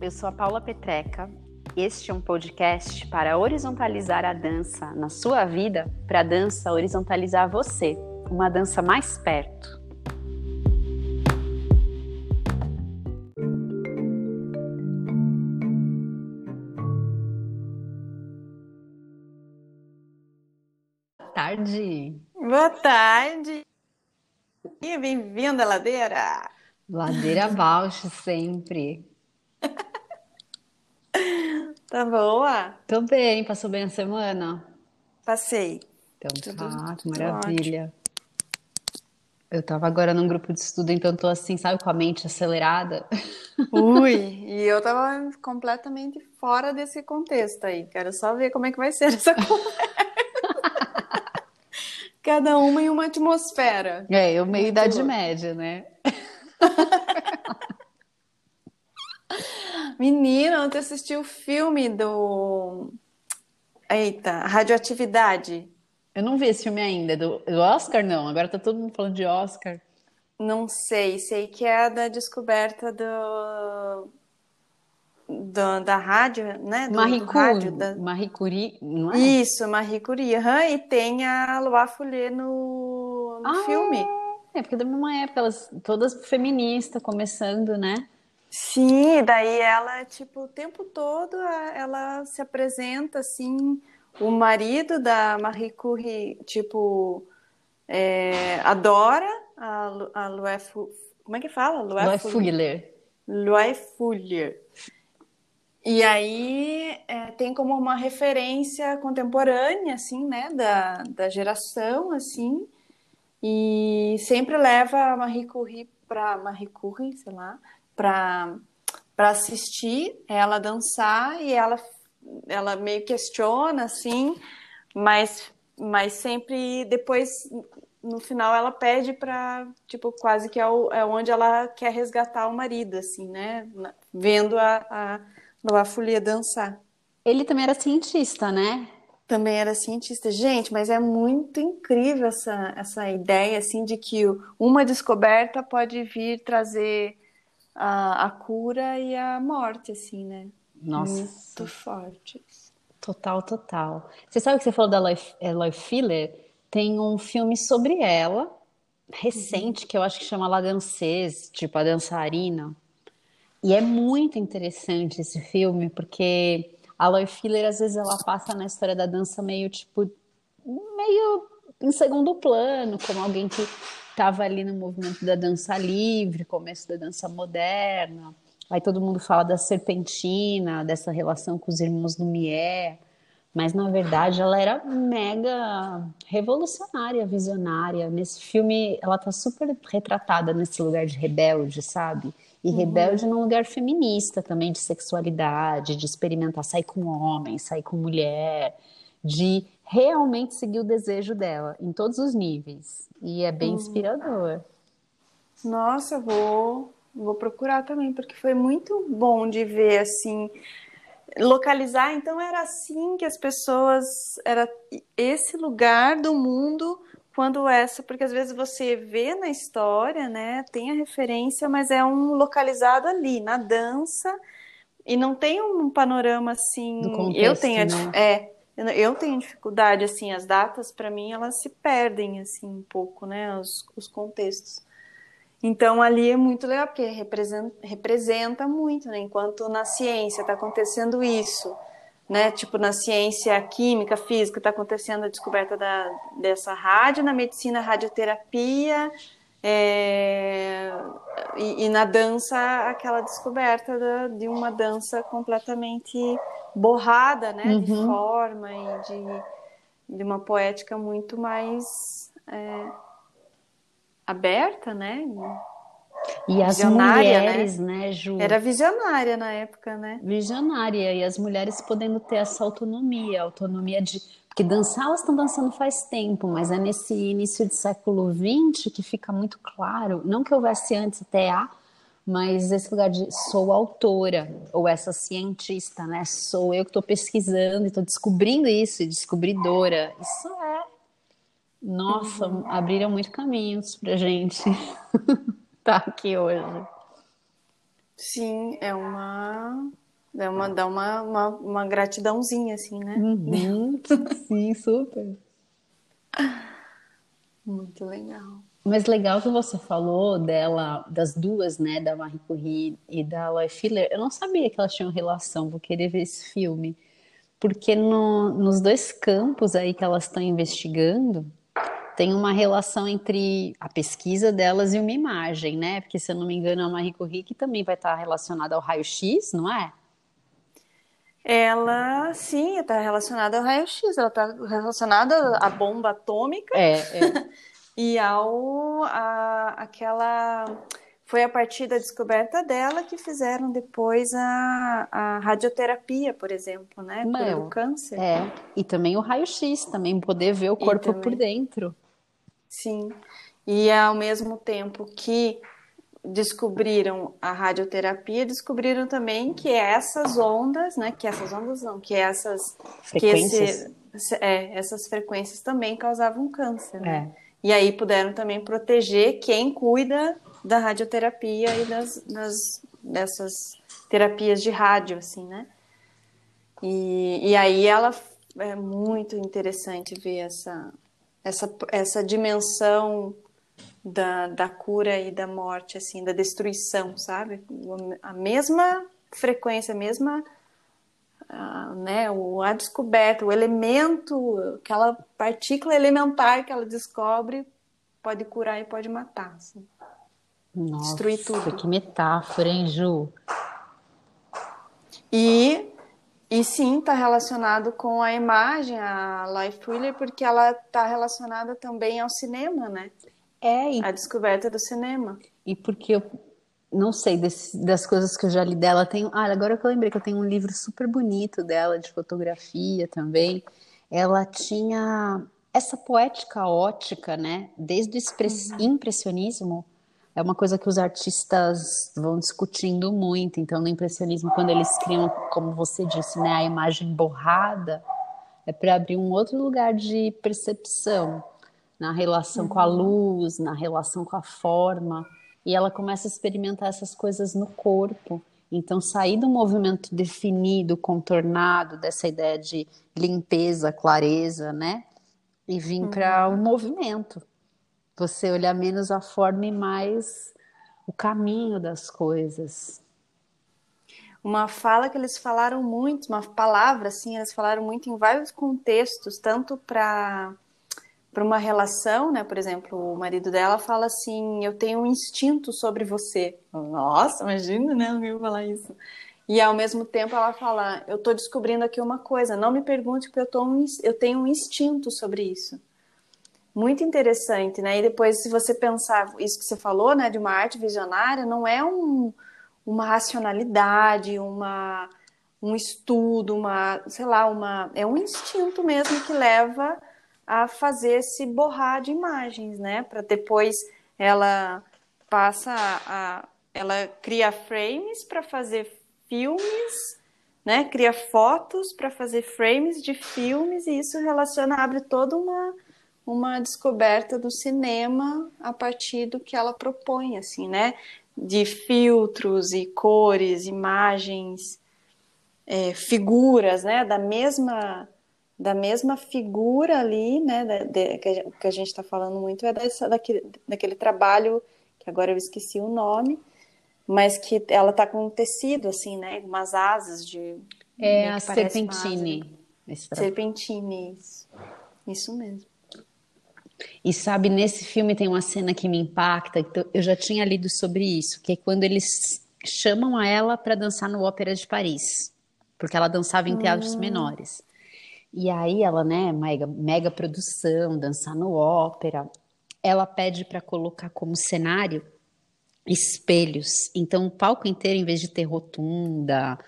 Eu sou a Paula Petreca. Este é um podcast para horizontalizar a dança na sua vida, para a dança horizontalizar você, uma dança mais perto. tarde. Boa tarde. E bem-vinda, Ladeira. Ladeira abaixo sempre. Tá boa? Tô bem, passou bem a semana? Passei. Então tudo, tá, que maravilha. Eu tava agora num grupo de estudo, então tô assim, sabe, com a mente acelerada. Ui, e eu tava completamente fora desse contexto aí. Quero só ver como é que vai ser essa conversa. Cada uma em uma atmosfera. É, eu meio Muito Idade Média, né? Menina, ontem assisti o filme do. Eita, Radioatividade. Eu não vi esse filme ainda. Do, do Oscar, não. Agora tá todo mundo falando de Oscar. Não sei. Sei que é da descoberta do. do da rádio, né? Do, Marie, do rádio, da... Marie Curie, não é? Isso, Marie Curie. Uhum, e tem a Loa Foulé no, no ah, filme. É, porque da mesma época, elas todas feministas começando, né? Sim, daí ela, tipo, o tempo todo ela se apresenta assim, o marido da Marie Curie, tipo, é, adora a, a Louis, como é que fala? Fuller. Louis Fuller. E aí é, tem como uma referência contemporânea, assim, né, da, da geração, assim, e sempre leva a Marie Curie para Marie Curie, sei lá, para assistir ela dançar e ela, ela meio questiona, assim, mas, mas sempre depois, no final, ela pede para, tipo, quase que é, o, é onde ela quer resgatar o marido, assim, né? Vendo a, a Nova Folia dançar. Ele também era cientista, né? também era cientista. Gente, mas é muito incrível essa, essa ideia assim de que uma descoberta pode vir trazer a, a cura e a morte, assim, né? Nossa. Muito forte. Total, total. Você sabe que você falou da Eloy Filler? Tem um filme sobre ela, recente, uhum. que eu acho que chama La Danseuse, tipo a dançarina. E é muito interessante esse filme, porque a Aloy Filler, às vezes, ela passa na história da dança meio, tipo, meio em segundo plano, como alguém que estava ali no movimento da dança livre, começo da dança moderna. Aí todo mundo fala da serpentina, dessa relação com os irmãos Lumière, mas na verdade ela era mega revolucionária, visionária. Nesse filme ela tá super retratada nesse lugar de rebelde, sabe? E uhum. rebelde num lugar feminista também, de sexualidade, de experimentar sair com homem, sair com mulher, de realmente seguir o desejo dela em todos os níveis. E é bem uhum. inspirador. Nossa, vou vou procurar também, porque foi muito bom de ver assim localizar, então era assim que as pessoas era esse lugar do mundo quando essa, porque às vezes você vê na história, né, tem a referência, mas é um localizado ali na dança e não tem um panorama assim. Contexto, eu tenho, né? é, eu tenho dificuldade assim, as datas para mim elas se perdem assim um pouco, né, os, os contextos. Então ali é muito legal porque representa, representa muito, né? Enquanto na ciência está acontecendo isso, né? Tipo, na ciência química, física, está acontecendo a descoberta da, dessa rádio, na medicina, radioterapia, É, e, e, na dança, aquela descoberta da, de uma dança completamente borrada, né? Uhum. De forma e de, de uma poética muito mais é, aberta, né? E as né? mulheres, né? né, Ju? Era visionária na época, né? Visionária. E as mulheres podendo ter essa autonomia, autonomia de. Porque dançar, elas estão dançando faz tempo, mas é nesse início de século XX que fica muito claro, não que houvesse antes até a, mas esse lugar de sou autora, ou essa cientista, né? Sou eu que estou pesquisando e estou descobrindo isso, descobridora. Isso é. Nossa, uhum. abriram muito caminhos pra gente. tá aqui hoje. Sim, é uma. É uma, dá uma, uma, uma gratidãozinha, assim, né? Uhum. Sim, super. Muito legal. Mas legal que você falou dela, das duas, né, da Marie Curie e da Loy Filler. Eu não sabia que elas tinham relação, vou querer ver esse filme. Porque no, nos dois campos aí que elas estão investigando, tem uma relação entre a pesquisa delas e uma imagem, né? Porque, se eu não me engano, a Marie Curie também vai estar relacionada ao raio-x, não é? Ela, sim, está relacionada ao raio-x, ela está relacionada à bomba atômica é, é. e ao a, aquela foi a partir da descoberta dela que fizeram depois a, a radioterapia, por exemplo, né? Para o câncer. É, e também o raio-x, também poder ver o corpo por dentro. Sim. E ao mesmo tempo que descobriram a radioterapia, descobriram também que essas ondas, né, que essas ondas não, que essas frequências, que esse, é, essas frequências também causavam câncer, né? É. E aí puderam também proteger quem cuida da radioterapia e das, das dessas terapias de rádio, assim, né? E, e aí ela é muito interessante ver essa essa, essa dimensão da, da cura e da morte, assim, da destruição, sabe? A mesma frequência, a mesma, uh, né, o, a descoberta, o elemento, aquela partícula elementar que ela descobre pode curar e pode matar, assim. Nossa, destruir tudo. que metáfora, hein, Ju? E e sim, está relacionado com a imagem, a life thriller, porque ela está relacionada também ao cinema, né? É. E... A descoberta do cinema. E porque eu não sei desse, das coisas que eu já li dela, tenho. Ah, agora que eu lembrei que eu tenho um livro super bonito dela de fotografia também. Ela tinha essa poética ótica, né? Desde o uhum. impressionismo é uma coisa que os artistas vão discutindo muito. Então, no impressionismo, quando eles criam, como você disse, né, a imagem borrada, é para abrir um outro lugar de percepção na relação uhum. com a uhum. luz, na relação com a forma. E ela começa a experimentar essas coisas no corpo. Então, sair do movimento definido, contornado, dessa ideia de limpeza, clareza, né? E vir uhum. para o movimento você olhar menos a forma e mais o caminho das coisas. Uma fala que eles falaram muito, uma palavra assim, eles falaram muito em vários contextos, tanto para para uma relação, né? Por exemplo, o marido dela fala assim: "Eu tenho um instinto sobre você". Nossa, imagina, né? Alguém falar isso. E ao mesmo tempo ela fala: "Eu estou descobrindo aqui uma coisa. Não me pergunte porque eu, tô um, eu tenho um instinto sobre isso" muito interessante, né? E depois, se você pensar isso que você falou, né, de uma arte visionária, não é um, uma racionalidade, uma, um estudo, uma, sei lá, uma, é um instinto mesmo que leva a fazer se borrar de imagens, né? Para depois ela passa a, ela cria frames para fazer filmes, né? Cria fotos para fazer frames de filmes e isso relaciona, abre toda uma uma descoberta do cinema a partir do que ela propõe, assim, né? De filtros e cores, imagens, é, figuras, né? Da mesma da mesma figura ali, né? Da, de, que a gente está falando muito é dessa, daquele, daquele trabalho que agora eu esqueci o nome, mas que ela tá com um tecido assim, né? Umas asas de é a serpentine. Serpentine, isso. Isso mesmo. E sabe, nesse filme tem uma cena que me impacta, eu já tinha lido sobre isso, que é quando eles chamam a ela para dançar no Ópera de Paris, porque ela dançava em teatros hum. menores. E aí ela, né, mega, mega produção, dançar no ópera. Ela pede para colocar como cenário espelhos. Então o palco inteiro, em vez de ter rotunda,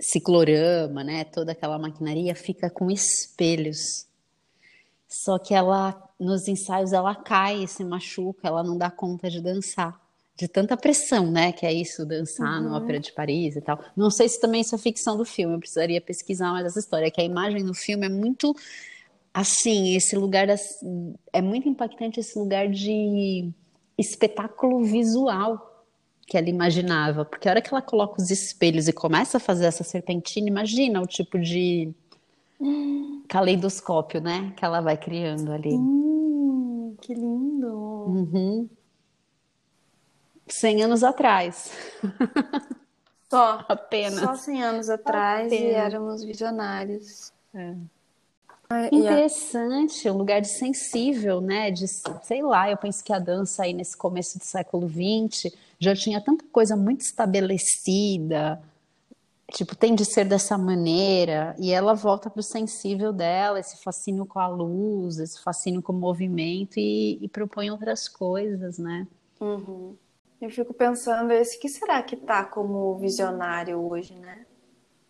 ciclorama, né, toda aquela maquinaria, fica com espelhos. Só que ela, nos ensaios, ela cai, se machuca, ela não dá conta de dançar. De tanta pressão, né? Que é isso, dançar uhum. no Ópera de Paris e tal. Não sei se também isso é ficção do filme, eu precisaria pesquisar mais essa história. Que a imagem no filme é muito assim, esse lugar das, é muito impactante esse lugar de espetáculo visual que ela imaginava, porque a hora que ela coloca os espelhos e começa a fazer essa serpentina, imagina o tipo de caleidoscópio, né? Que ela vai criando ali. Hum, que lindo! Uhum. 100 anos atrás. Só. Apenas. Só 100 anos atrás Apenas. e éramos visionários. É. Interessante, um lugar de sensível, né? De, sei lá, eu penso que a dança aí nesse começo do século XX já tinha tanta coisa muito estabelecida, tipo, tem de ser dessa maneira, e ela volta para o sensível dela, esse fascínio com a luz, esse fascínio com o movimento, e, e propõe outras coisas, né? Uhum. Eu fico pensando, esse que será que tá como visionário hoje, né?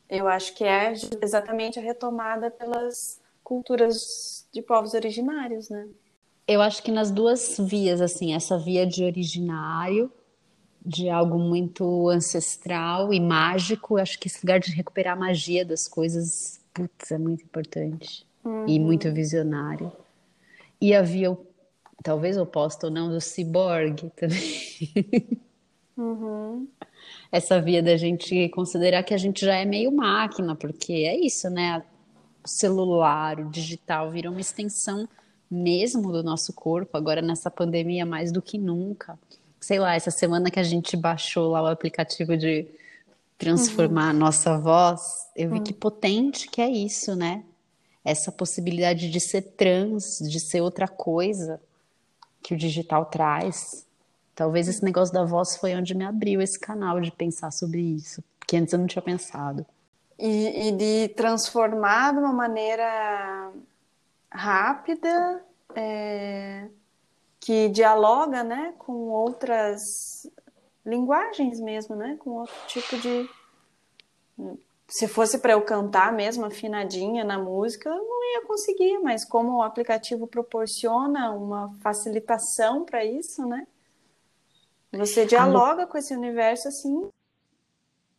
Eu acho que é exatamente a retomada pelas culturas de povos originários, né? Eu acho que nas duas vias, assim, essa via de originário de algo muito ancestral e mágico. Acho que esse lugar de recuperar a magia das coisas, putz, é muito importante uhum. e muito visionário. E havia, o, talvez oposto ou não, do ciborgue também. Uhum. Essa via da gente considerar que a gente já é meio máquina, porque é isso, né? O celular, o digital viram uma extensão mesmo do nosso corpo, agora nessa pandemia mais do que nunca sei lá, essa semana que a gente baixou lá o aplicativo de transformar uhum. a nossa voz, eu vi uhum. que potente que é isso, né? Essa possibilidade de ser trans, de ser outra coisa que o digital traz. Talvez esse negócio da voz foi onde me abriu esse canal de pensar sobre isso, porque antes eu não tinha pensado. E, e de transformar de uma maneira rápida, é que dialoga, né, com outras linguagens mesmo, né, com outro tipo de se fosse para eu cantar mesmo afinadinha na música, eu não ia conseguir, mas como o aplicativo proporciona uma facilitação para isso, né? Você dialoga com esse universo assim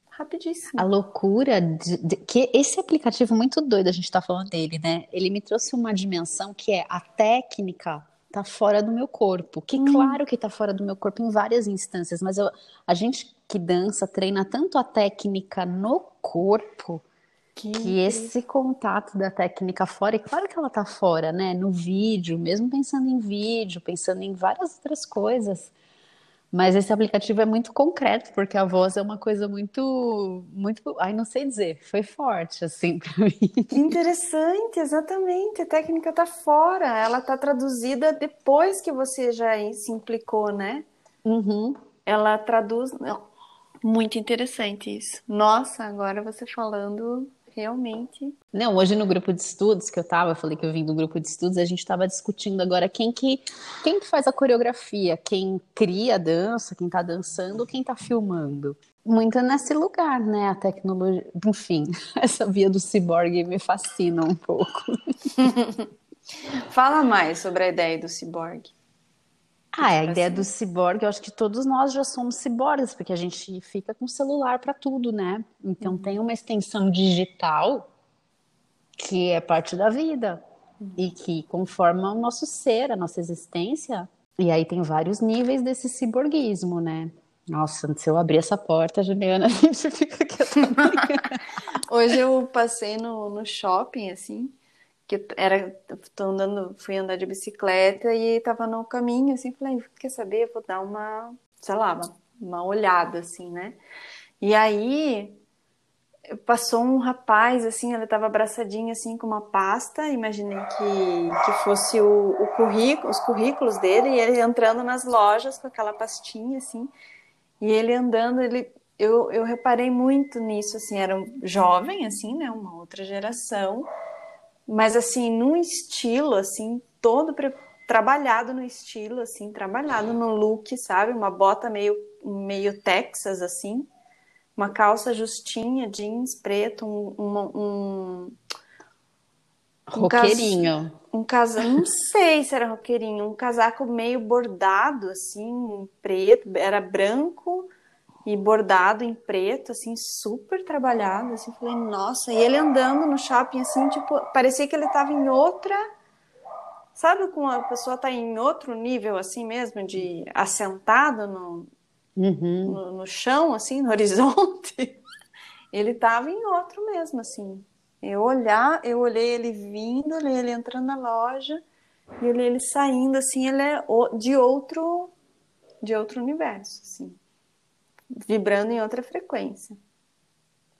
rapidíssimo. A loucura de, de, que esse aplicativo muito doido, a gente está falando dele, né? Ele me trouxe uma dimensão que é a técnica tá fora do meu corpo. Que hum. claro que tá fora do meu corpo em várias instâncias, mas eu, a gente que dança treina tanto a técnica no corpo que... que esse contato da técnica fora, e claro que ela tá fora, né? No vídeo, mesmo pensando em vídeo, pensando em várias outras coisas. Mas esse aplicativo é muito concreto, porque a voz é uma coisa muito, muito, ai, não sei dizer, foi forte, assim, para mim. Que interessante, exatamente. A técnica tá fora, ela tá traduzida depois que você já se implicou, né? Uhum. Ela traduz. Muito interessante isso. Nossa, agora você falando, realmente. Não, hoje no grupo de estudos que eu tava, eu falei que eu vim do grupo de estudos, a gente estava discutindo agora quem que, quem que faz a coreografia, quem cria a dança, quem tá dançando, quem tá filmando. Muito nesse lugar, né? A tecnologia, enfim, essa via do ciborgue me fascina um pouco. Fala mais sobre a ideia do ciborgue. Ah, é a ideia do ciborgue, eu acho que todos nós já somos ciborgues, porque a gente fica com celular para tudo, né? Então uhum. tem uma extensão digital que é parte da vida uhum. e que conforma o nosso ser, a nossa existência. E aí tem vários níveis desse ciborguismo, né? Nossa, se eu abrir essa porta, Juliana, a gente fica aqui Hoje eu passei no, no shopping, assim, que era tô andando fui andar de bicicleta e tava no caminho assim falei quer saber vou dar uma sei lá uma, uma olhada assim né? E aí passou um rapaz, assim, ele estava abraçadinho, assim, com uma pasta, imaginei que, que fosse o, o currículo, os currículos dele, e ele entrando nas lojas com aquela pastinha, assim, e ele andando, ele, eu, eu reparei muito nisso, assim, era um jovem, assim, né, uma outra geração, mas, assim, num estilo, assim, todo trabalhado no estilo, assim, trabalhado no look, sabe, uma bota meio, meio Texas, assim, uma calça justinha, jeans preto, um, um, um roqueirinho. Um casaco, não sei se era roqueirinho, um casaco meio bordado, assim, preto, era branco e bordado em preto, assim, super trabalhado, assim, falei, nossa, e ele andando no shopping, assim, tipo, parecia que ele tava em outra, sabe como a pessoa tá em outro nível, assim mesmo, de assentado no, uhum. no, no, chão, assim, no horizonte, ele estava em outro mesmo, assim. Eu olhar, eu olhei ele vindo, olhei ele entrando na loja, e olhei ele saindo, assim, ele é de outro, de outro universo, assim, vibrando em outra frequência.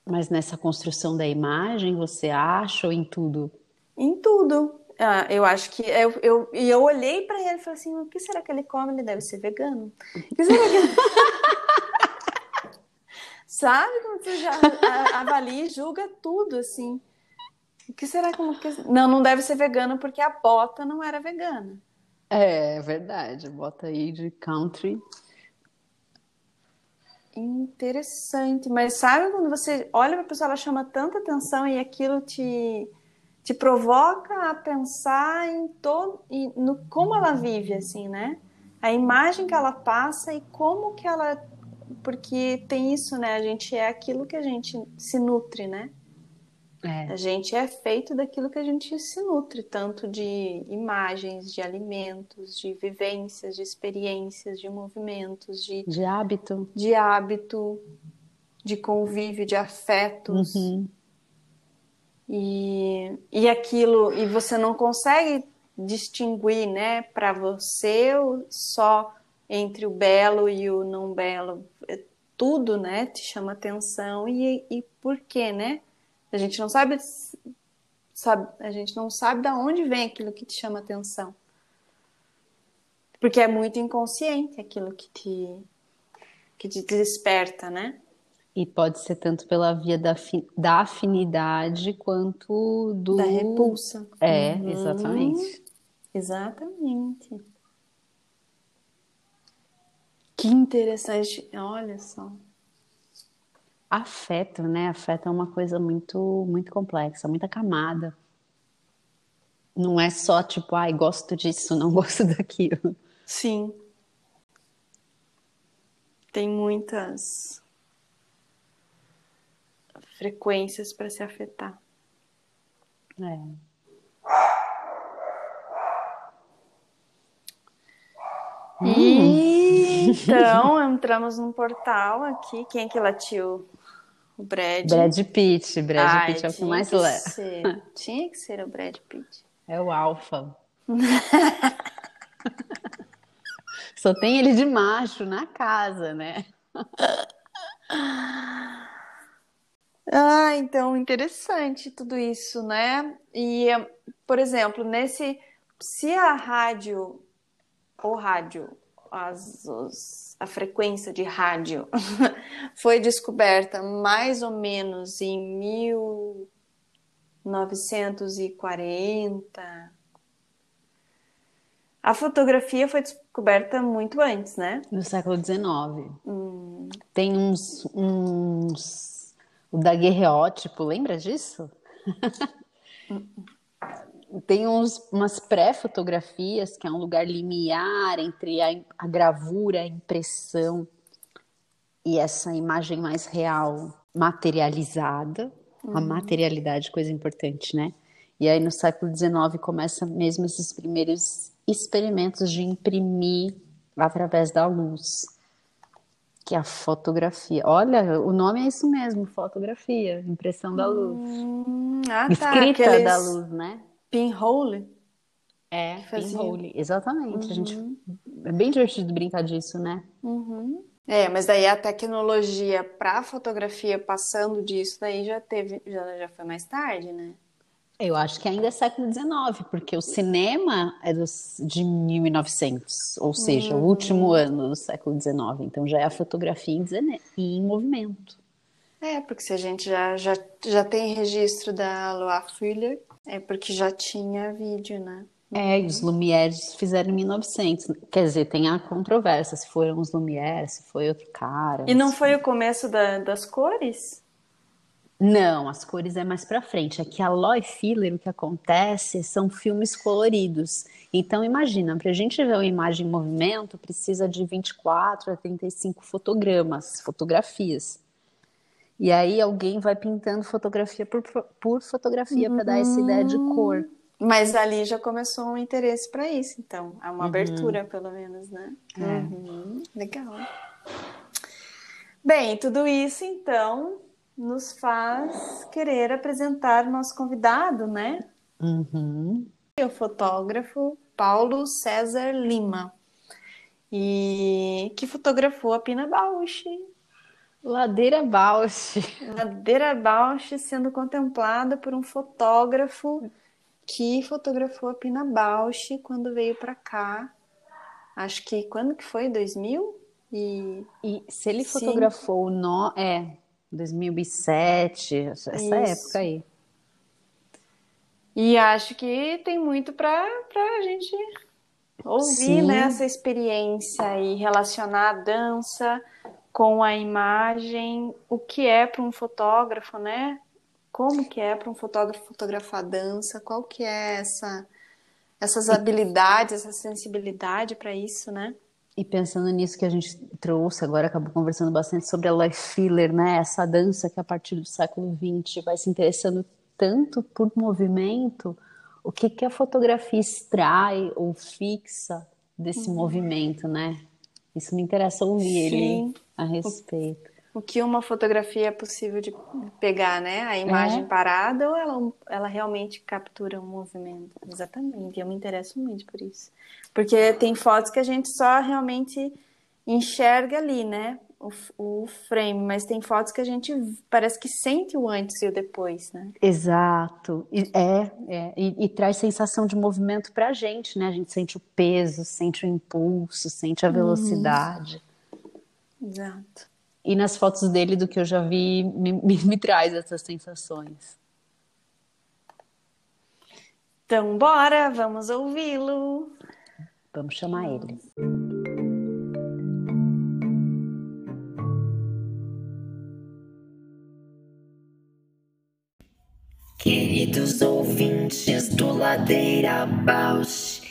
Mas nessa construção da imagem, você acha ou em tudo? Em tudo. Ah, eu acho que eu, eu, e eu olhei para ele e falei assim: o que será que ele come? Ele deve ser vegano. O que será que ele... Sabe como você já avalia e julga tudo assim? O que será que não, não deve ser vegano porque a bota não era vegana. É, é verdade, bota aí de country. Interessante, mas sabe quando você olha para a pessoa, ela chama tanta atenção e aquilo te te provoca a pensar em todo e no como ela vive assim, né? A imagem que ela passa e como que ela porque tem isso, né? A gente é aquilo que a gente se nutre, né? É. A gente é feito daquilo que a gente se nutre, tanto de imagens, de alimentos, de vivências, de experiências, de movimentos, de, de hábito, de hábito, de convívio, de afetos. Uhum. E, e aquilo, e você não consegue distinguir, né, para você só entre o belo e o não belo. É tudo, né, te chama atenção e, e por quê, né? A gente não sabe, sabe, a gente não sabe de onde vem aquilo que te chama atenção. Porque é muito inconsciente aquilo que te que te desperta, né? E pode ser tanto pela via da, da afinidade quanto do. Da repulsa. É, uhum. exatamente. Exatamente. Que interessante. Olha só. Afeto, né? Afeto é uma coisa muito, muito complexa, muita camada. Não é só tipo, ai, gosto disso, não gosto daquilo. Sim. Tem muitas frequências para se afetar. É. E então entramos num portal aqui. Quem é que latiu? O Brad. Brad Pitt. Brad Ai, Pitt é o que mais que leva. Ser. Tinha que ser o Brad Pitt. É o Alfa. Só tem ele de macho na casa, né? Ah, então interessante tudo isso, né? E, por exemplo, nesse. Se a rádio, ou rádio, as, os, a frequência de rádio foi descoberta mais ou menos em 1940, a fotografia foi descoberta muito antes, né? No século XIX. Hum. Tem uns, uns o daguerreótipo, lembra disso? Tem uns, umas pré-fotografias, que é um lugar limiar entre a, a gravura, a impressão e essa imagem mais real, materializada. Uhum. A materialidade, coisa importante, né? E aí no século XIX começa mesmo esses primeiros experimentos de imprimir através da luz que é a fotografia. Olha, o nome é isso mesmo, fotografia, impressão da luz. Hum, ah, tá. Escrita Aqueles da luz, né? Pinhole. É, pinhole, exatamente. Uhum. A gente uhum. é bem divertido brincar disso, né? Uhum. É, mas daí a tecnologia para fotografia passando disso daí já teve, já, já foi mais tarde, né? Eu acho que ainda é século XIX, porque o cinema é dos, de 1900, ou seja, uhum. o último ano do século XIX. Então já é a fotografia em, em movimento. É, porque se a gente já, já, já tem registro da Loa Fuller, é porque já tinha vídeo, né? É, e os Lumieres fizeram em 1900. Quer dizer, tem a controvérsia se foram os Lumieres, se foi outro cara. E não foi o começo da, das cores? Não, as cores é mais para frente. Aqui a Loy Filler, o que acontece são filmes coloridos. Então imagina, para a gente ver uma imagem em movimento, precisa de 24 a 35 fotogramas, fotografias. E aí alguém vai pintando fotografia por, por fotografia uhum. para dar essa ideia de cor. Mas ali já começou um interesse para isso, então. É uma uhum. abertura, pelo menos, né? É. Uhum. Legal. Bem, tudo isso, então, nos faz querer apresentar o nosso convidado, né? Uhum. O fotógrafo Paulo César Lima. E que fotografou a Pina Bausch. Ladeira Bausch. Ladeira Bausch sendo contemplada por um fotógrafo que fotografou a Pina Bausch quando veio para cá. Acho que quando que foi? 2000? E, e se ele Sim. fotografou no é 2007, essa Isso. época aí. E acho que tem muito para a gente ouvir Sim. né, essa experiência e relacionar a dança com a imagem, o que é para um fotógrafo, né? Como que é para um fotógrafo fotografar dança? Qual que é essa essas habilidades, essa sensibilidade para isso, né? E pensando nisso que a gente trouxe agora, acabou conversando bastante sobre a Life Filler, né? Essa dança que a partir do século XX vai se interessando tanto por movimento, o que que a fotografia extrai ou fixa desse uhum. movimento, né? Isso me interessa ouvir Sim. ele a respeito. O, o, que uma fotografia é possível de pegar, né? A imagem é. parada ou ela, ela realmente captura um movimento? Exatamente. Eu me interesso muito por isso. Porque tem fotos que a gente só realmente enxerga ali, né? o, o frame, mas tem fotos que a gente parece que sente o antes e o depois, né? Exato. E, é, é. E, e, traz sensação de movimento pra gente, né? A gente sente o peso, sente o impulso, sente a velocidade. Uhum. Exato. E nas fotos dele, do que eu já vi, me, me, me traz essas sensações. Então, bora, vamos ouvi-lo. Vamos chamar ele. Queridos ouvintes do Ladeira Bausch,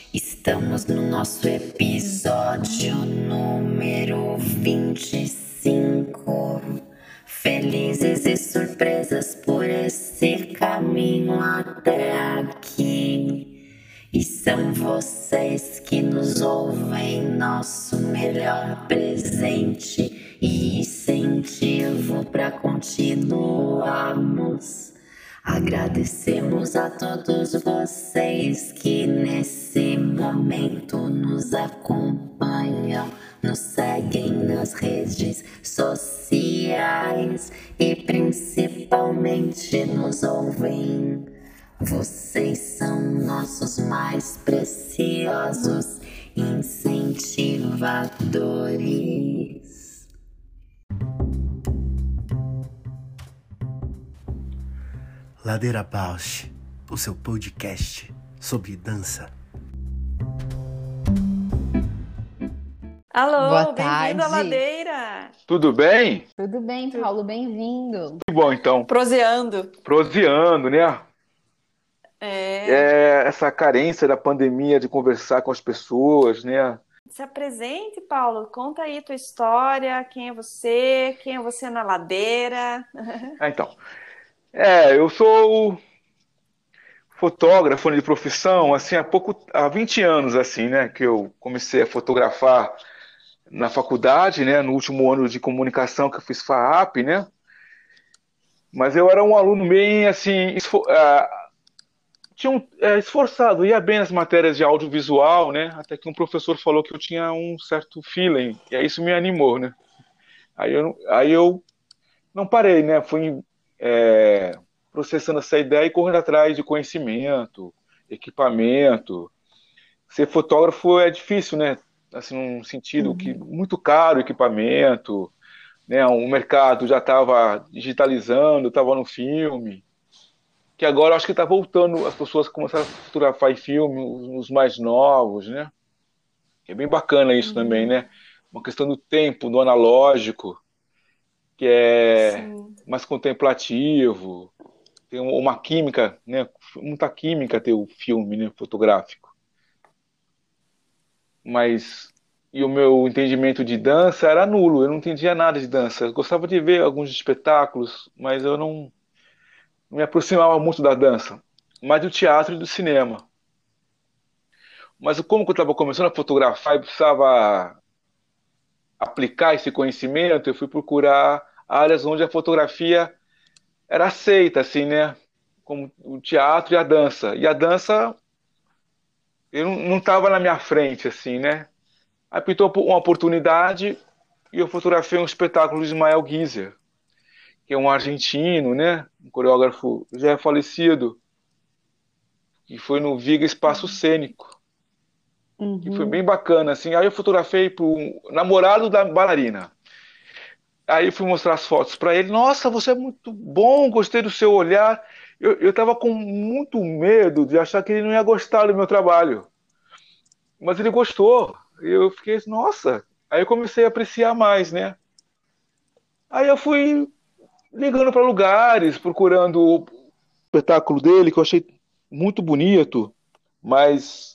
estamos no nosso episódio número 25. Felizes e surpresas por esse caminho até aqui. E são vocês que nos ouvem, nosso melhor presente e incentivo para continuarmos Agradecemos a todos vocês que nesse momento nos acompanham, nos seguem nas redes sociais e principalmente nos ouvem. Vocês são nossos mais preciosos incentivadores. Ladeira Bausch, o seu podcast sobre dança. Alô, bem-vindo à Ladeira! Tudo bem? Tudo bem, Paulo, bem-vindo. Que bom, então. Proseando. Proseando, né? É. é. Essa carência da pandemia de conversar com as pessoas, né? Se apresente, Paulo. Conta aí tua história. Quem é você? Quem é você na ladeira? Ah, então. É, eu sou fotógrafo de profissão, assim, há pouco, há 20 anos, assim, né, que eu comecei a fotografar na faculdade, né, no último ano de comunicação que eu fiz FAAP, né, mas eu era um aluno bem, assim, uh, tinha um, é, esforçado, ia bem nas matérias de audiovisual, né, até que um professor falou que eu tinha um certo feeling, e aí isso me animou, né. Aí eu, aí eu não parei, né? Fui é, processando essa ideia e correndo atrás de conhecimento, equipamento. Ser fotógrafo é difícil, né? Assim, num sentido uhum. que muito caro equipamento, né? O mercado já estava digitalizando, estava no filme. Que agora acho que está voltando, as pessoas começaram a fotografar filme, os mais novos, né? É bem bacana isso uhum. também, né? Uma questão do tempo, do analógico, que é Sim. mais contemplativo, tem uma química, né? Muita química ter o filme né? fotográfico. Mas e o meu entendimento de dança era nulo, eu não entendia nada de dança. Eu gostava de ver alguns espetáculos, mas eu não, não me aproximava muito da dança, mas do teatro e do cinema. Mas como eu estava começando a fotografar e precisava aplicar esse conhecimento, eu fui procurar áreas onde a fotografia era aceita, assim, né? Como o teatro e a dança. E a dança, eu não estava na minha frente, assim, né? Aí pintou uma oportunidade e eu fotografei um espetáculo de Ismael Gizer, que é um argentino, né? Um coreógrafo já falecido, que foi no Viga Espaço Cênico. Uhum. Que foi bem bacana, assim. Aí eu fotografei para o namorado da bailarina. Aí eu fui mostrar as fotos para ele. Nossa, você é muito bom, gostei do seu olhar. Eu estava com muito medo de achar que ele não ia gostar do meu trabalho. Mas ele gostou. Eu fiquei, nossa. Aí eu comecei a apreciar mais, né? Aí eu fui ligando para lugares, procurando o espetáculo dele, que eu achei muito bonito, mas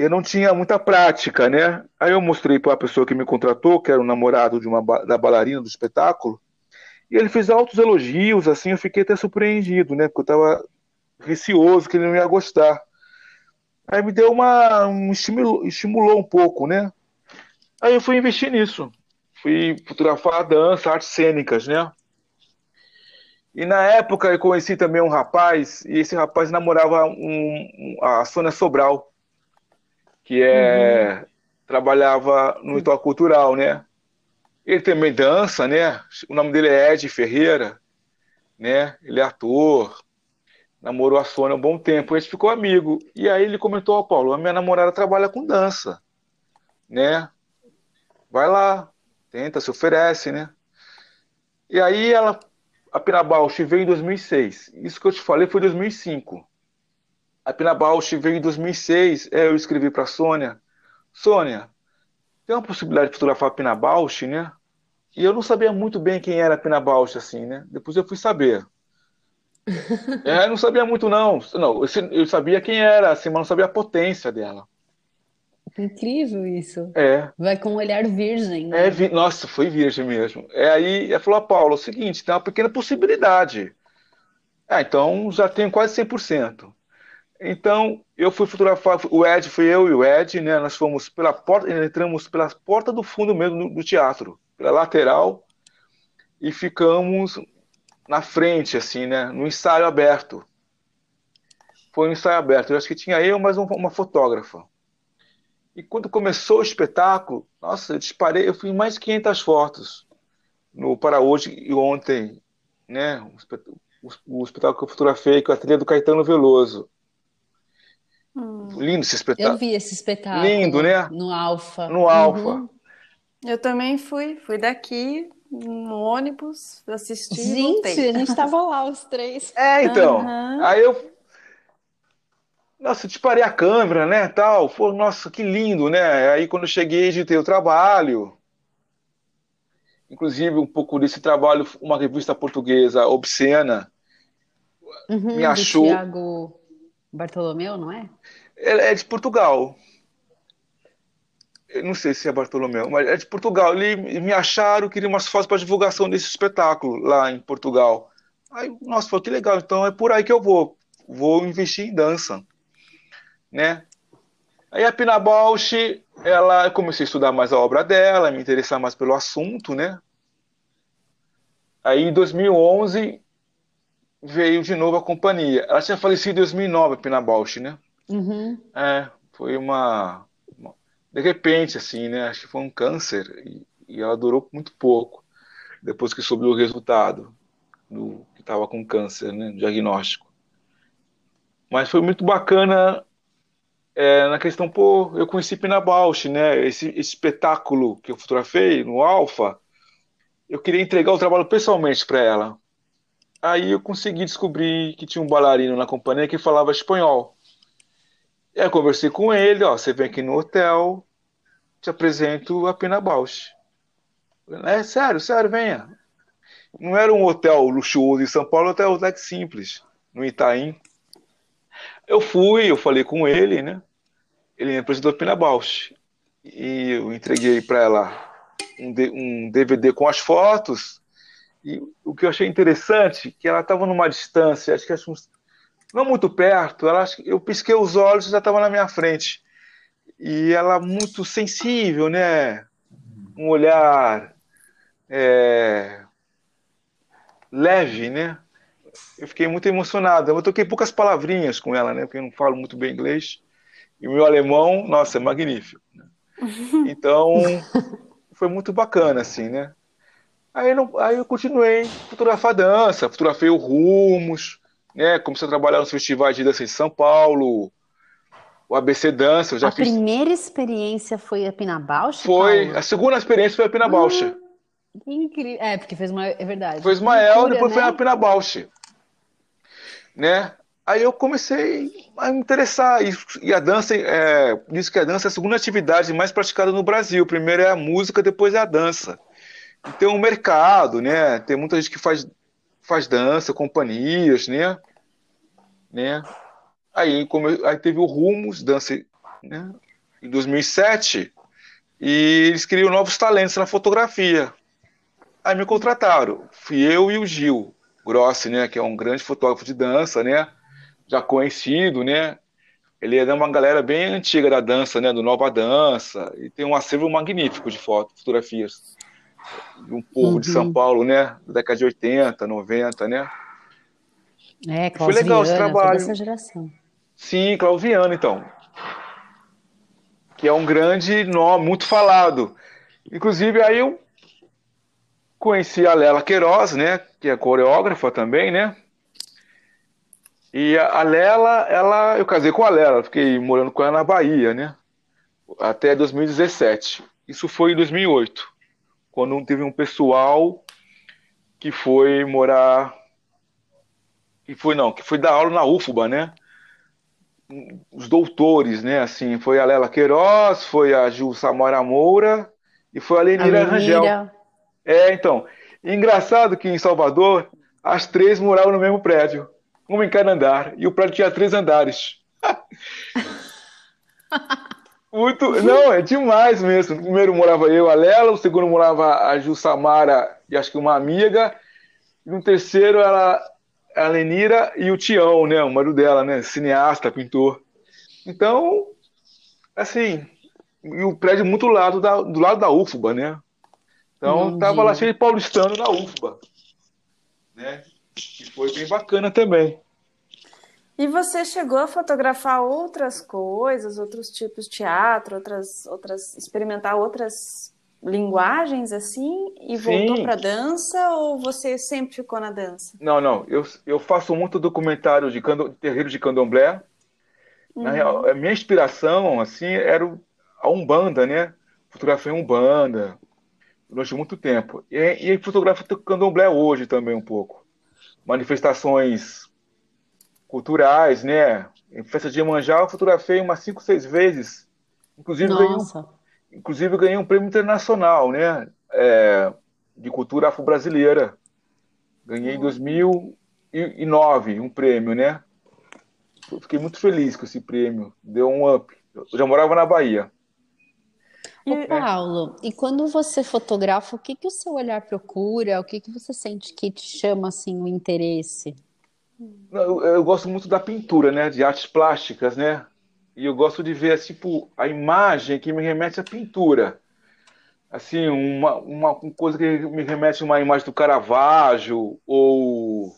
eu não tinha muita prática, né? Aí eu mostrei para a pessoa que me contratou, que era o namorado de uma da bailarina do espetáculo, e ele fez altos elogios, assim, eu fiquei até surpreendido, né? Porque eu estava receoso que ele não ia gostar. Aí me deu uma um estimulou, estimulou um pouco, né? Aí eu fui investir nisso. Fui fotografar dança, artes cênicas, né? E na época eu conheci também um rapaz, e esse rapaz namorava um, a Sônia Sobral que é uhum. trabalhava no ritual cultural, né? Ele também dança, né? O nome dele é Ed Ferreira, né? Ele é ator, namorou a Sônia um bom tempo, a gente ficou amigo. E aí ele comentou, ó, oh, Paulo, a minha namorada trabalha com dança, né? Vai lá, tenta, se oferece, né? E aí ela, a Pina Bausch veio em 2006. Isso que eu te falei foi 2005. A Pina Bausch veio em 2006. É, eu escrevi para a Sônia: Sônia, tem uma possibilidade de fotografar a Pina Bausch, né? E eu não sabia muito bem quem era a Pina Bausch, assim, né? Depois eu fui saber. é, eu não sabia muito, não. Não, eu sabia quem era, assim, mas não sabia a potência dela. Incrível isso. É. Vai com um olhar virgem. Né? É, vi... Nossa, foi virgem mesmo. É aí, ela falou, Paulo, é o seguinte, tem uma pequena possibilidade. Ah, então já tenho quase 100%. Então, eu fui fotografar, o Ed, fui eu e o Ed, né? Nós fomos pela porta, entramos pela porta do fundo mesmo do, teatro, pela lateral, e ficamos na frente, assim, né? No ensaio aberto. Foi um ensaio aberto. Eu acho que tinha eu mais um, uma fotógrafa. E quando começou o espetáculo, nossa, eu disparei, eu fiz mais de 500 fotos no para hoje e ontem, né? O, espetáculo que eu fotografei com a trilha do Caetano Veloso. Hum. Lindo esse espetáculo. Eu vi esse espetáculo. Lindo, né? No Alfa. No Alfa. Uhum. Eu também fui, fui daqui no ônibus assistir. Gente, a gente estava lá os três. É, então. Uhum. Aí eu nossa, disparei a câmera, né, tal. Pô, nossa, que lindo, né? Aí quando eu cheguei, editei o trabalho. Inclusive, um pouco desse trabalho, uma revista portuguesa obscena uhum, me achou. Thiago... Bartolomeu, não é? É, é de Portugal. Eu não sei se é Bartolomeu, mas é de Portugal. Ele me acharam, queria umas fotos para divulgação desse espetáculo lá em Portugal. Aí, nossa, falou que legal, então é por aí que eu vou. Vou investir em dança, né? Aí a Pina Bausch, ela, eu comecei a estudar mais a obra dela, me interessar mais pelo assunto, né? Aí em 2011 veio de novo a companhia. Ela tinha falecido em 2009, a Pina Bausch, né? Uhum. É, foi uma, uma, De repente, assim, né? Acho que foi um câncer e, e ela durou muito pouco. depois que soube o resultado do que estava com câncer, né, diagnóstico. Mas foi muito bacana é, na questão, pô, eu conheci Pina Bausch, né, esse, esse espetáculo que eu fotografei no Alfa, eu queria entregar o trabalho pessoalmente para ela. Aí eu consegui descobrir que tinha um bailarino na companhia que falava espanhol. E aí eu conversei com ele, ó, você vem aqui no hotel, te apresento a Pina Bausch. É sério, sério, venha. Não era um hotel luxuoso em São Paulo, até um hotel simples, no Itaim. Eu fui, eu falei com ele, né? Ele me apresentou a Pina Bausch. E eu entreguei para ela um, um DVD com as fotos. E o que eu achei interessante, que ela estava numa distância, acho que uns, não muito perto, ela, eu pisquei os olhos e já estava na minha frente. E ela muito sensível, né? Um olhar é, leve, né? Eu fiquei muito emocionado. Eu toquei poucas palavrinhas com ela, né? Porque eu não falo muito bem inglês. E o meu alemão, nossa, é magnífico. Né? Então, foi muito bacana, assim, né? Aí, não, aí eu continuei fotografar dança, fotografei o Rumos, né? Comecei a trabalhar nos festivais de dança em São Paulo, o ABC Dança. Eu já a fiz... primeira experiência foi a Pina Bausch? Foi, Paulo? a segunda experiência foi a Pina Bausch. Ah, incrível. É, porque fez uma. É verdade. Foi Ismael, depois né? foi a Pina Bausch. Né? Aí eu comecei a me interessar. E, e a dança, é, diz que a dança é a segunda atividade mais praticada no Brasil. Primeiro é a música, depois é a dança. Tem um mercado, né? Tem muita gente que faz, faz dança, companhias, né? né? Aí, come, aí teve o Rumos, dança, né? Em 2007. E eles criam novos talentos na fotografia. Aí me contrataram. Fui eu e o Gil Grossi, né? Que é um grande fotógrafo de dança, né? Já conhecido, né? Ele é de uma galera bem antiga da dança, né? Do Nova Dança. E tem um acervo magnífico de fotos, fotografias. De um povo de São Uhum. Paulo, né? Da década de 80, 90, né? É, Foi legal esse Clausiana, toda trabalho. essa geração. Sim, Clauviano, então. Que é um grande nome, muito falado. Inclusive, aí eu conheci a Lela Queiroz, né? Que é coreógrafa também, né? E a a Lela, ela, eu casei com a Lela, fiquei morando com ela na Bahia, né? Até 2017. Isso foi em 2008, quando teve um pessoal que foi morar, que foi não, que foi dar aula na UFBA, né? os doutores, né? Assim, foi a Lela Queiroz, foi a Ju Samara Moura e foi a Lenira Rangel. É, então. Engraçado que em Salvador as três moravam no mesmo prédio, uma em cada andar, e o prédio tinha três andares. Muito, não, é demais mesmo. O primeiro morava eu, a Lela, o segundo morava a Ju Samara e acho que uma amiga, e no terceiro era a Lenira e o Tião, né, o marido dela, né, cineasta, pintor. Então, assim, e o prédio muito do lado da, do lado da UFBA, né? Então, Entendi. tava lá cheio de paulistano na UFBA, né? Que foi bem bacana também. E você chegou a fotografar outras coisas, outros tipos de teatro, outras, outras, experimentar outras linguagens assim e voltou para dança ou você sempre ficou na dança? Não, não, eu, eu faço muito documentário de cando, terreiro de candomblé. Na real, a minha inspiração, assim, era o- a Umbanda, né? Fotografei Umbanda durante muito tempo. E, e fotografo candomblé hoje também um pouco. Manifestações culturais, né? Em festa de Iemanjá eu fotografei umas cinco, seis vezes. Inclusive ganhei, um- inclusive ganhei um prêmio internacional, né? É, de cultura afro-brasileira. Ganhei em 2009 um prêmio, né? Fiquei muito feliz com esse prêmio. Deu um up. Eu já morava na Bahia. Ô, Paulo, e quando você fotografa, o que que o seu olhar procura? O que que você sente que te chama assim o interesse? Eu, eu gosto muito da pintura, né? De artes plásticas, né? E eu gosto de ver, tipo, a imagem que me remete à pintura. Assim, uma, uma coisa que me remete a uma imagem do Caravaggio ou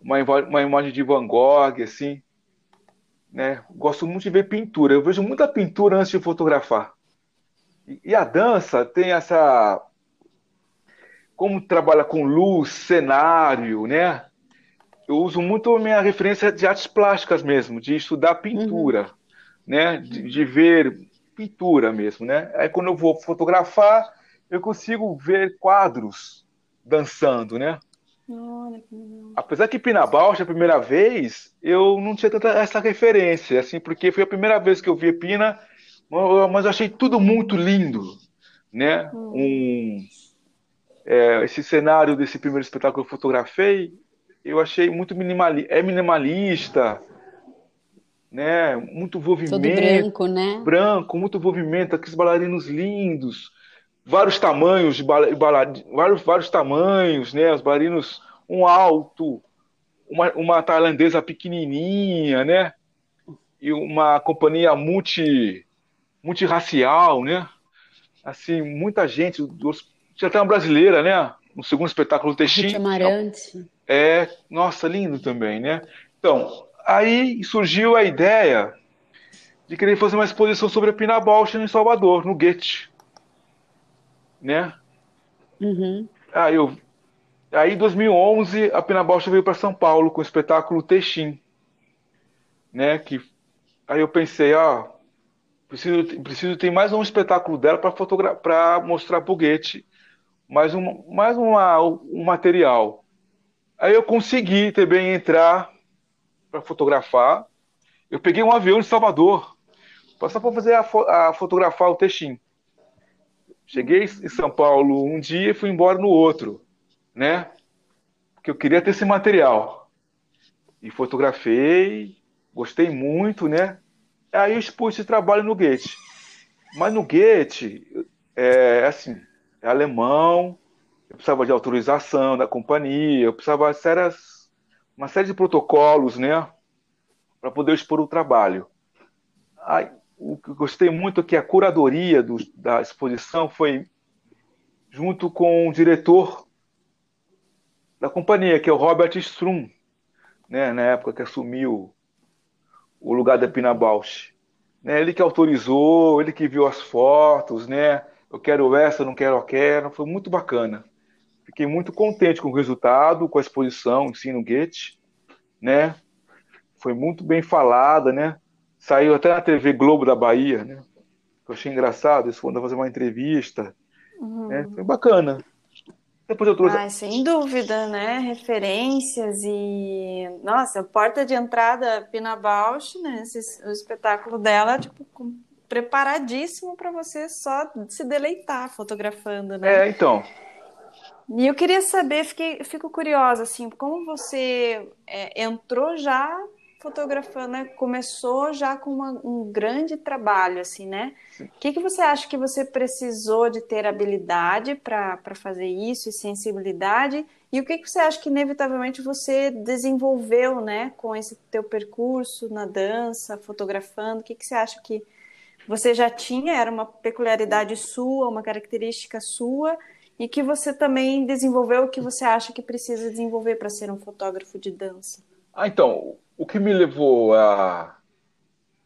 uma, uma imagem de Van Gogh, assim, né? Gosto muito de ver pintura. Eu vejo muita pintura antes de fotografar. E, e a dança tem essa como trabalha com luz, cenário, né? Eu uso muito a minha referência de artes plásticas mesmo, de estudar pintura, uhum. né? De, de, ver pintura mesmo, né? Aí quando eu vou fotografar, eu consigo ver quadros dançando, né? Apesar que Pina Bausch, a primeira vez, eu não tinha tanta essa referência, assim, porque foi a primeira vez que eu vi Pina, mas eu achei tudo muito lindo, né? Hum. Um, é, esse cenário desse primeiro espetáculo que eu fotografei, eu achei muito minimalista, é minimalista, né? Muito movimento. Todo branco, né? Branco, muito movimento, aqueles bailarinos lindos, vários tamanhos de vários, vários tamanhos, né? Os bailarinos, um alto, uma, uma tailandesa pequenininha, né? E uma companhia multi, multirracial, né? Assim, muita gente, tinha até uma brasileira, né? No segundo espetáculo Texim. Amarante. É, nossa, lindo também, né? Então, aí surgiu a ideia de querer fazer uma exposição sobre a Pina Bausch em Salvador, no Goethe né? Uhum. Aí, eu, aí, em 2011, a Pena Bausch veio para São Paulo com o espetáculo Texim, né? Que, aí eu pensei, ó, preciso, preciso ter mais um espetáculo dela para mostrar para o Goethe, mais, um, mais uma, um material. Aí eu consegui também entrar para fotografar. Eu peguei um avião de Salvador, só para fazer a, a, fotografar o Texim. Cheguei em São Paulo um dia e fui embora no outro, né? Porque eu queria ter esse material. E fotografei, gostei muito, né? Aí eu expus esse trabalho no Goethe. Mas no Goethe, é assim, é alemão, eu precisava de autorização da companhia, eu precisava de sérias, uma série de protocolos, né? Para poder expor o trabalho. Aí, o que eu gostei muito é que a curadoria do, da exposição foi junto com o diretor da companhia, que é o Robert Strum, né, na época que assumiu o lugar da Pina Bausch. Né, ele que autorizou, ele que viu as fotos, né? Eu quero essa, não quero aquela, foi muito bacana. Fiquei muito contente com o resultado, com a exposição em si no Goethe, né? Foi muito bem falada, né? Saiu até na TV Globo da Bahia, né? Eu achei engraçado, eles foram fazer uma entrevista. Uhum. Né? Foi bacana. Depois eu trouxe. Ah, sem dúvida, né? Referências e. Nossa, porta de entrada Pina Bausch, né? Esse, o espetáculo dela, tipo, preparadíssimo para você só se deleitar fotografando, né? É, então. E eu queria saber, fiquei, fico curiosa, assim, como você é, entrou já fotografando, né, começou já com uma, um grande trabalho, assim, né? O que, que você acha que você precisou de ter habilidade para fazer isso e sensibilidade? E o que, que você acha que inevitavelmente você desenvolveu, né, com esse teu percurso na dança, fotografando? O que, que você acha que você já tinha, era uma peculiaridade sua, uma característica sua, e que você também desenvolveu o que você acha que precisa desenvolver para ser um fotógrafo de dança? Ah, então, o que me levou a,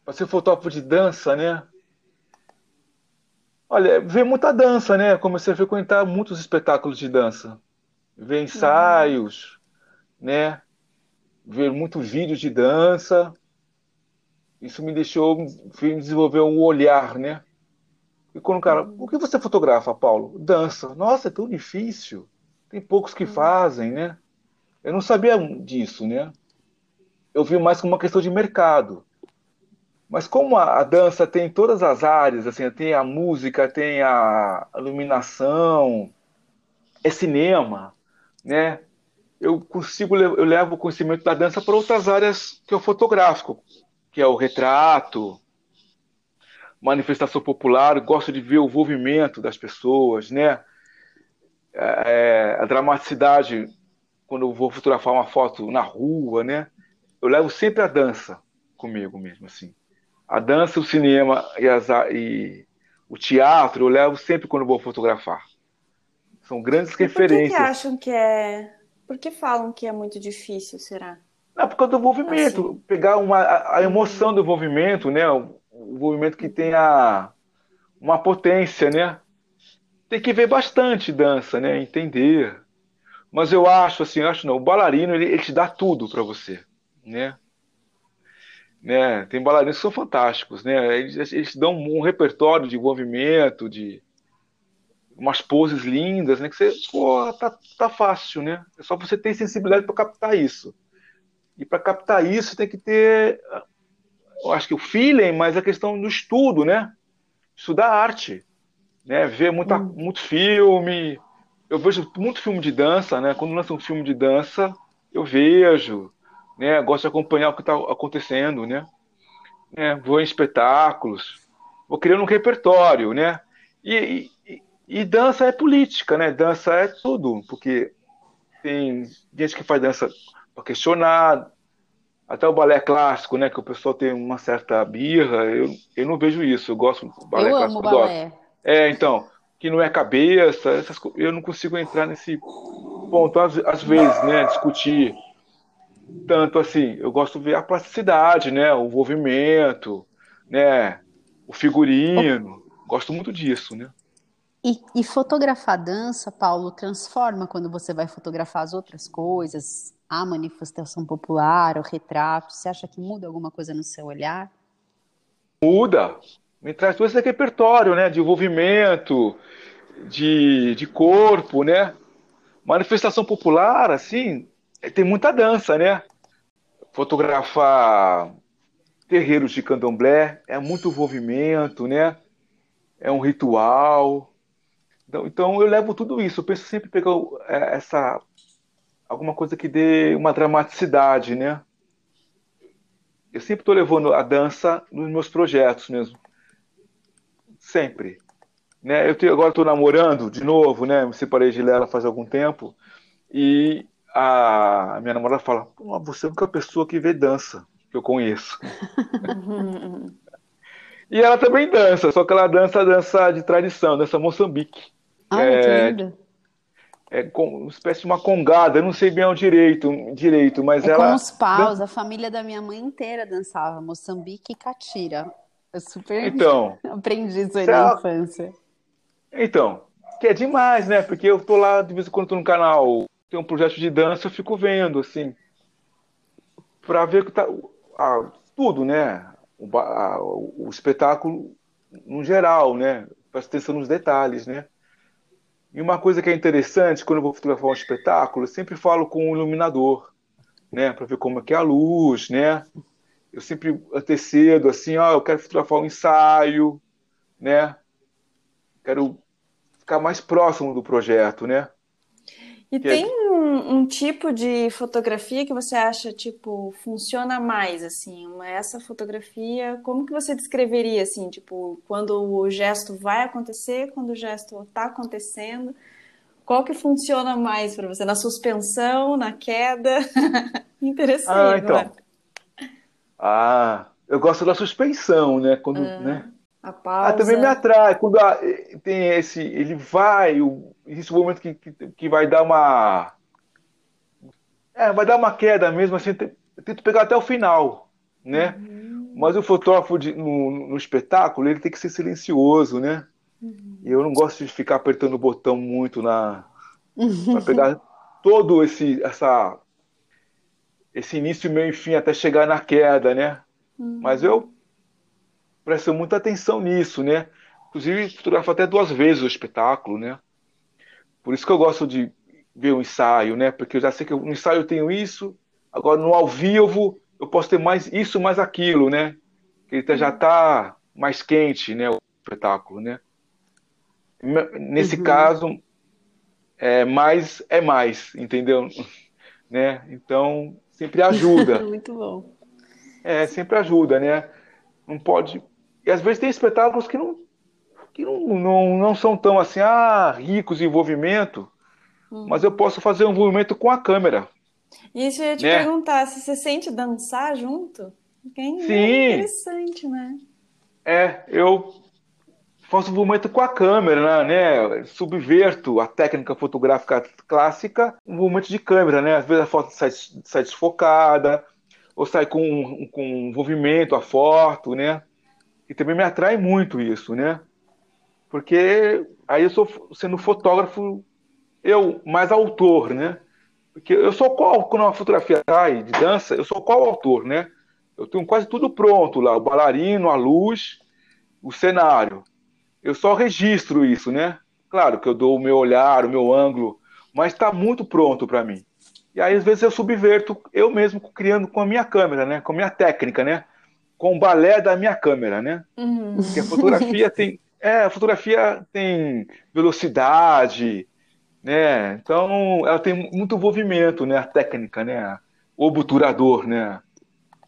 a ser fotógrafo de dança, né? Olha, ver muita dança, né? Comecei a frequentar muitos espetáculos de dança, ver ensaios, uhum. né? Ver muitos vídeos de dança. Isso me deixou me desenvolver um olhar, né? E quando o cara, uhum. o que você fotografa, Paulo? Dança. Nossa, é tão difícil. Tem poucos que uhum. fazem, né? Eu não sabia disso, né? eu vi mais como uma questão de mercado. Mas como a, a, dança tem todas as áreas, assim, tem a música, tem a iluminação, é cinema, né? Eu consigo, eu levo o conhecimento da dança para outras áreas que eu fotográfico, que é o retrato, manifestação popular, gosto de ver o envolvimento das pessoas, né? É, a dramaticidade quando eu vou fotografar uma foto na rua, né? eu levo sempre a dança comigo mesmo, assim. A dança, o cinema e, as, e o teatro eu levo sempre quando vou fotografar. São grandes e referências. Por que, que, acham que é? Por que falam que é muito difícil, será? Por causa do movimento. Assim. Pegar uma, a, emoção do movimento, né? O, o movimento que tem a, uma potência, né? tem que ver bastante dança, né? Entender. Mas eu acho assim, acho não, o bailarino ele, ele te dá tudo para você, né? né? Tem bailarinos que são fantásticos, né? Eles, eles dão um repertório de movimento, de umas poses lindas, né? Que você, pô, tá, tá fácil, né? É só você ter sensibilidade para captar isso. E para captar isso tem que ter, eu acho que o feeling, mas a questão do estudo, né? Estudar arte, né? Ver muita, hum. muito filme. Eu vejo muito filme de dança, né? Quando lança um filme de dança, eu vejo, né? Gosto de acompanhar o que está acontecendo, né? né? Vou em espetáculos, vou criando um repertório, né? E, e, e dança é política, né? Dança é tudo, porque tem gente que faz dança para questionar, até o balé clássico, né? Que o pessoal tem uma certa birra. Eu, eu não vejo isso. Eu gosto do balé eu clássico. Amo balé. É, então, que não é cabeça, essas, eu não consigo entrar nesse ponto às, às vezes, né? Discutir tanto assim. Eu gosto de ver a plasticidade, né? O movimento, né? O figurino. Gosto muito disso, né? E, e, fotografar dança, Paulo, transforma quando você vai fotografar as outras coisas, a manifestação popular, o retrato. Você acha que muda alguma coisa no seu olhar? Muda. Me traz todo esse repertório, né? De envolvimento, de, de corpo, né? Manifestação popular, assim, tem muita dança, né? Fotografar terreiros de candomblé é muito envolvimento, né? É um ritual. Então, então eu levo tudo isso. Eu penso sempre em pegar é, essa alguma coisa que dê uma dramaticidade, né? Eu sempre estou levando a dança nos meus projetos mesmo. Sempre. Né? Eu tenho, agora estou namorando de novo, né? Me separei de Lela faz algum tempo. E a minha namorada fala: Você é a única pessoa que vê dança que eu conheço. e ela também dança, só que ela dança dança de tradição, dança Moçambique. Ah, é, que lindo. É com uma espécie de uma congada, eu não sei bem o direito, direito mas é ela. Com os paus, a família da minha mãe inteira dançava Moçambique e Catira. Eu super então, aprendi isso aí na infância. Então, que é demais, né? Porque eu tô lá, de vez em quando tô no canal, tem um projeto de dança, eu fico vendo, assim, para ver que tá. Ah, tudo, né? O, o, espetáculo no geral, né? Presta atenção nos detalhes, né? E uma coisa que é interessante, quando eu vou fotografar um espetáculo, eu sempre falo com o iluminador, né? Para ver como é que é a luz, né? Eu sempre antecedo, assim, ó, eu quero fotografar um ensaio, né? Quero ficar mais próximo do projeto, né? E que é tem é... um, um, tipo de fotografia que você acha, tipo, funciona mais, assim? Essa fotografia, como que você descreveria, assim, tipo, quando o gesto vai acontecer, quando o gesto está acontecendo? Qual que funciona mais para você? Na suspensão, na queda? Interessante, ah, então. Ah, eu gosto da suspensão, né? Quando, ah. né? A pausa. Ah, também me atrai. Quando tem esse. Ele vai, o, existe um momento que, que, que, vai dar uma. É, vai dar uma queda mesmo, assim, tento pegar até o final, né? Uhum. Mas o fotógrafo de, no, no, espetáculo, ele tem que ser silencioso, né? Uhum. E eu não gosto de ficar apertando o botão muito na. para pegar todo esse, essa, esse início, meio e fim, até chegar na queda, né? Uhum. Mas eu prestam muita atenção nisso, né? Inclusive, fotografo até duas vezes o espetáculo, né? Por isso que eu gosto de ver o ensaio, né? Porque eu já sei que no ensaio eu tenho isso, agora no ao vivo eu posso ter mais isso, mais aquilo, né? Ele já está mais quente, né? O espetáculo, né? Nesse uhum. caso, é mais é mais, entendeu? né? Então, sempre ajuda. Muito bom. É, sempre ajuda, né? Não pode e às vezes tem espetáculos que não, que não, não, não são tão assim, ah, ricos em envolvimento, hum. mas eu posso fazer um envolvimento com a câmera. Isso eu ia te né? perguntar, se você sente dançar junto? Quem Sim. É interessante, né? É, eu faço envolvimento com a câmera, né? Subverto a técnica fotográfica clássica, um envolvimento de câmera, né? Às vezes a foto sai, sai desfocada, ou sai com, com envolvimento, a foto, né? E também me atrai muito isso, né? Porque aí eu sou sendo fotógrafo, eu mais autor, né? Porque eu sou qual, quando uma fotografia sai de dança, eu sou qual autor, né? Eu tenho quase tudo pronto lá, o bailarino, a luz, o cenário. Eu só registro isso, né? Claro que eu dou o meu olhar, o meu ângulo, mas está muito pronto para mim. E aí, às vezes, eu subverto eu mesmo criando com a minha câmera, né? Com a minha técnica, né? Com o balé da minha câmera, né? Uhum. Porque a fotografia tem. É, a fotografia tem velocidade, né? Então, ela tem muito movimento, né? A técnica, né? O obturador, né?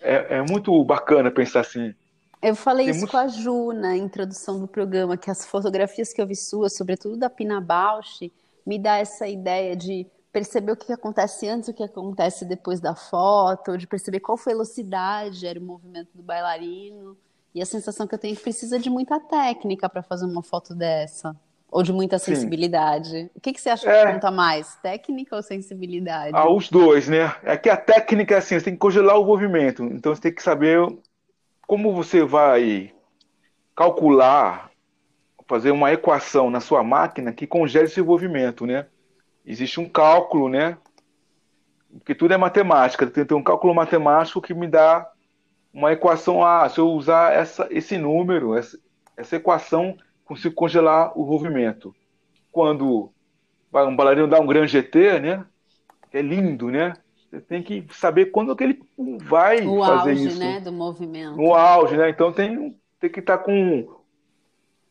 É, é muito bacana pensar assim. Eu falei Tem isso muito- com a Ju na introdução do programa, que as fotografias que eu vi suas, sobretudo da Pina Bausch, me dá essa ideia de perceber o que acontece antes e o que acontece depois da foto, de perceber qual velocidade era o movimento do bailarino. E a sensação que eu tenho é que precisa de muita técnica para fazer uma foto dessa. Ou de muita Sim. sensibilidade. O que que você acha É. que conta mais? Técnica ou sensibilidade? Ah, os dois, né? É que a técnica é assim, você tem que congelar o movimento. Então você tem que saber como você vai calcular, fazer uma equação na sua máquina que congele esse movimento, né? Existe um cálculo, né? Porque tudo é matemática. Tem tem um cálculo matemático que me dá uma equação. Ah, se eu usar essa, esse número, essa, essa equação, consigo congelar o movimento. Quando vai um bailarino dá um grande GT, né? que é lindo, né? Você tem que saber quando que ele vai o fazer auge, isso. né, do movimento. No auge, né? Então tem, tem que estar com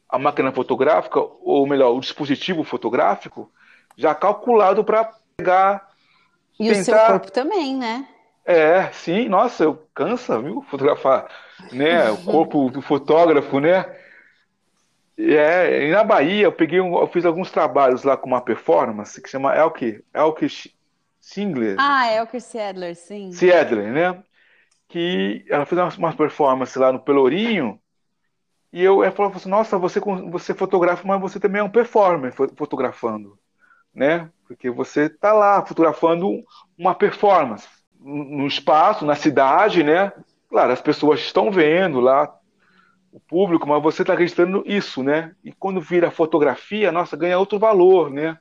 a máquina fotográfica, ou melhor, o dispositivo fotográfico, já calculado para pegar. E o seu tentar- corpo também, né? É, sim, nossa, eu cansa, viu? Fotografar, né? O corpo do fotógrafo, né? E É, e na Bahia eu peguei, um- eu fiz alguns trabalhos lá com uma performance que chama Elke, Elke Singler. Ah, Elker Siedler, sim. Siedler, né? Que ela fez umas performances lá no Pelourinho e eu ela falou assim, nossa, você você fotografa, mas você também é um performer fo- fotografando, né? Porque você tá lá fotografando uma performance no no espaço, na cidade, né? Claro, as pessoas estão vendo lá o público, mas você está registrando isso, né? E quando vira fotografia, nossa, ganha outro valor, né?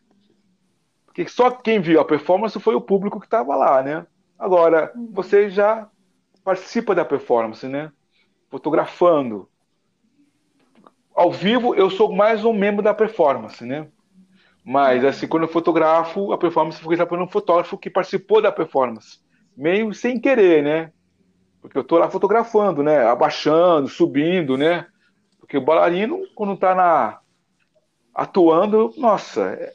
Porque só quem viu a performance foi o público que estava lá, né? Agora, você já participa da performance, né? Fotografando. Ao vivo, eu sou mais um membro da performance, né? Mas, assim, quando eu fotografo, a performance foi feita por um fotógrafo que participou da performance. Meio sem querer, né? Porque eu tô lá fotografando, né? Abaixando, subindo, né? Porque o bailarino, quando tá na... atuando, nossa, é-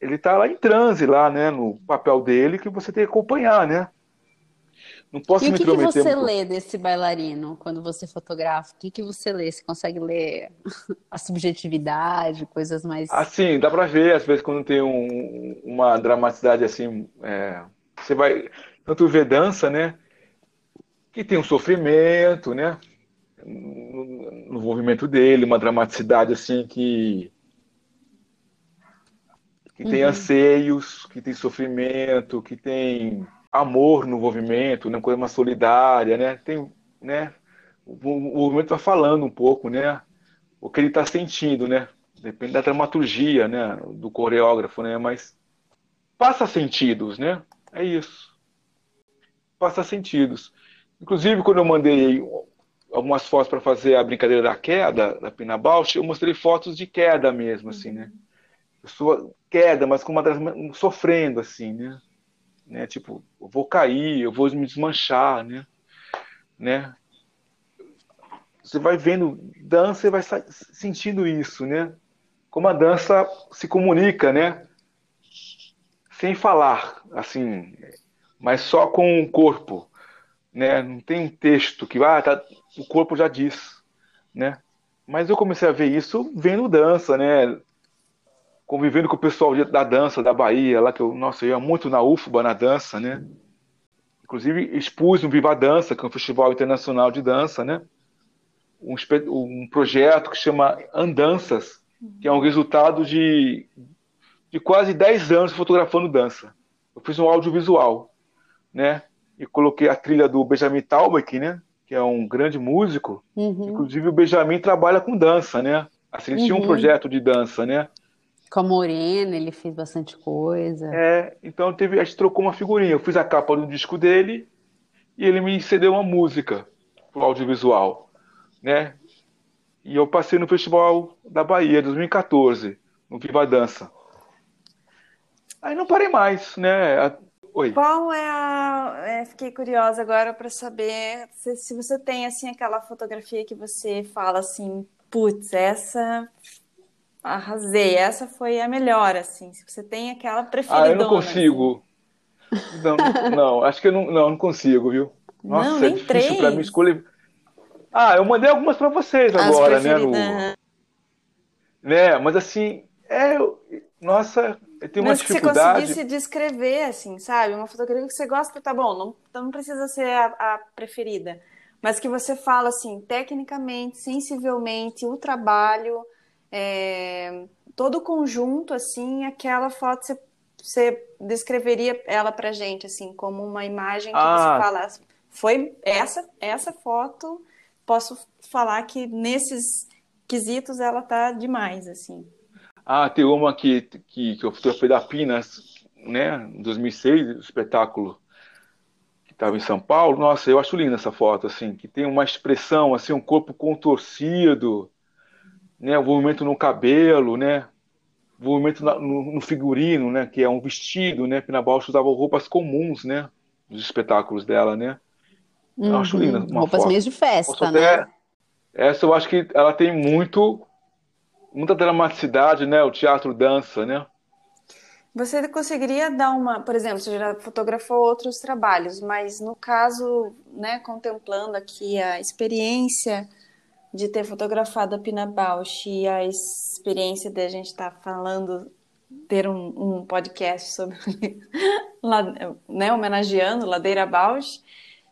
ele tá lá em transe, lá, né? No papel dele, que você tem que acompanhar, né? Não posso E o me que que intrometer você muito. lê desse bailarino quando você fotografa? O que que você lê? Você consegue ler a subjetividade, coisas mais. Assim, dá pra ver, às vezes, quando tem um- uma dramaticidade assim, é, você vai tanto ver dança, né? Que tem um sofrimento, né? No, no movimento dele, uma dramaticidade assim que que tem anseios, que tem sofrimento, que tem amor no movimento, né? Coisa mais solidária, né? Tem, né? O, o movimento vai falando um pouco, né? O que ele está sentindo, né? Depende da dramaturgia, né? Do coreógrafo, né? Mas passa sentidos, né? É isso. Passa sentidos. Inclusive, quando eu mandei algumas fotos para fazer a brincadeira da queda, da Pina Bausch, eu mostrei fotos de queda mesmo, assim, né? Pessoa queda, mas com uma sofrendo, assim, né? Né? Tipo, eu vou cair, eu vou me desmanchar, né? né? Você vai vendo dança e vai sentindo isso, né? Como a dança se comunica, né? Sem falar, assim, mas só com o corpo, né? Não tem um texto que ah, tá, o corpo já diz, né? Mas eu comecei a ver isso vendo dança, né? Convivendo com o pessoal da dança da Bahia, lá que eu, nossa, eu ia muito na UFBA na dança, né? Inclusive expus no Viva Dança, que é um festival internacional de dança, né? Um, um projeto que chama Andanças, que é um resultado de, de quase 10 anos fotografando dança. Eu fiz um audiovisual, né? E coloquei a trilha do Benjamin Taubach, né? Que é um grande músico. Uhum. Inclusive o Benjamin trabalha com dança, né? Assim, ele tinha um projeto de dança, né? Com a Morena, ele fez bastante coisa. É, então teve, a gente trocou uma figurinha. Eu fiz a capa do disco dele e ele me cedeu uma música pro audiovisual, né? E eu passei no Festival da Bahia, 2014, no Viva Dança. Aí não parei mais, né? A- Oi. Qual é a. é, fiquei curiosa agora para saber se, se você tem assim aquela fotografia que você fala assim, putz, essa arrasei, essa foi a melhor, assim. Se você tem aquela Ah, preferidona. eu não consigo. Não, não, acho que eu não, não, não consigo, viu? Nossa, Não, é nem difícil para mim três? escolher. Ah, eu mandei algumas para vocês As agora, né? no- preferidas. né? Mas assim, é, nossa, eu tenho uma Mas que você dificuldade. conseguisse descrever, assim, sabe? Uma fotografia que você gosta, tá bom, não, então não precisa ser a, a preferida. Mas que você fala, assim, tecnicamente, sensivelmente, o trabalho, é, todo o conjunto, assim, aquela foto, você, você descreveria ela pra gente, assim, como uma imagem que Ah. você fala, foi essa, essa foto, posso falar que nesses quesitos ela tá demais, assim. Ah, tem uma que, que, que eu fotografei da Pinas, né? Em 2006, o espetáculo que estava em São Paulo. Nossa, eu acho linda essa foto, assim, que tem uma expressão, assim, um corpo contorcido, né? O movimento no cabelo, né? O movimento na- no, no figurino, né? Que é um vestido, né? Pina Bausch usava roupas comuns, né? Nos espetáculos dela, né? Eu acho linda uma Uhum. Roupas foto. meio de Posso festa, né? até... Essa eu acho que ela tem muito, muita dramaticidade, né? O teatro dança, né? Você conseguiria dar uma, por exemplo, você já fotografou outros trabalhos, mas no caso, né, contemplando aqui a experiência de ter fotografado a Pina Bausch e a experiência de a gente estar falando, ter um, um podcast sobre, né, homenageando Ladeira Bausch,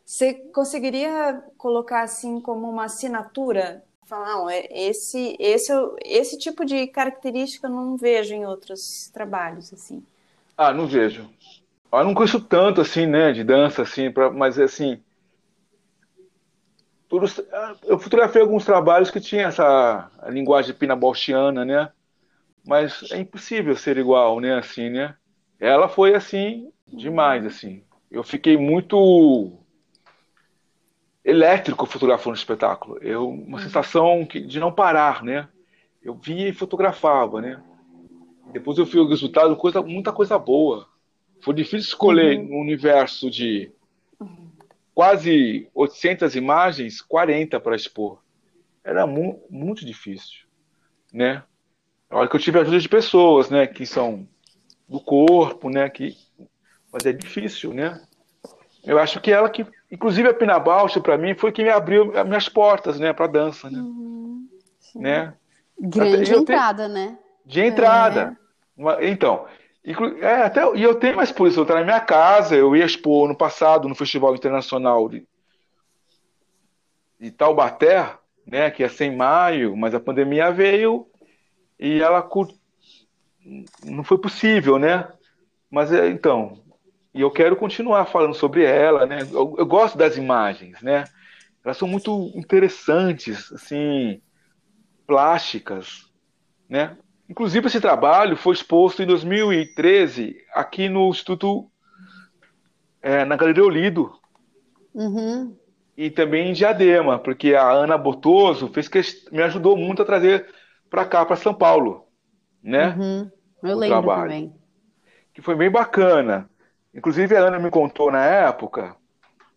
você conseguiria colocar assim como uma assinatura? Falar, não, é- esse, esse, esse tipo de característica eu não vejo em outros trabalhos, assim. Ah, não vejo. Eu não conheço tanto assim, né, de dança assim, pra, mas assim, todos, ah, eu fotografei alguns trabalhos que tinha essa linguagem pinabauschiana, né? Mas é impossível ser igual, né, assim, né? Ela foi assim demais, assim. Eu fiquei muito elétrico fotografando o espetáculo. Eu, uma sensação que- de não parar, né? Eu via e fotografava, né? Depois eu vi o resultado, coisa, muita coisa boa. Foi difícil escolher no universo de quase 800 imagens, 40 para expor. Era mu muito difícil, né? A hora que eu tive a ajuda de pessoas, né, que são do corpo, né, que mas é difícil, né? Eu acho que ela que, inclusive a Pina Bausch para mim foi quem me abriu as minhas portas, né, para dança, né? né? Grande tenho- entrada, né? De entrada. Uma- Então, é, até, e eu tenho uma exposição, tá na minha casa, eu ia expor no passado no Festival Internacional de, de Taubaté, né, que ia ser em maio, mas a pandemia veio e ela não foi possível, né? Mas é, então, e eu quero continuar falando sobre ela, né? Eu, eu gosto das imagens, né? Elas são muito interessantes, assim, plásticas, né? Inclusive, esse trabalho foi exposto em 2013 aqui no Instituto, é, na Galeria Olido, Uhum. e também em Diadema, porque a Ana Botoso fez que me ajudou muito a trazer para cá, para São Paulo, né? Uhum. Eu O lembro trabalho. também. Que foi bem bacana. Inclusive, a Ana me contou na época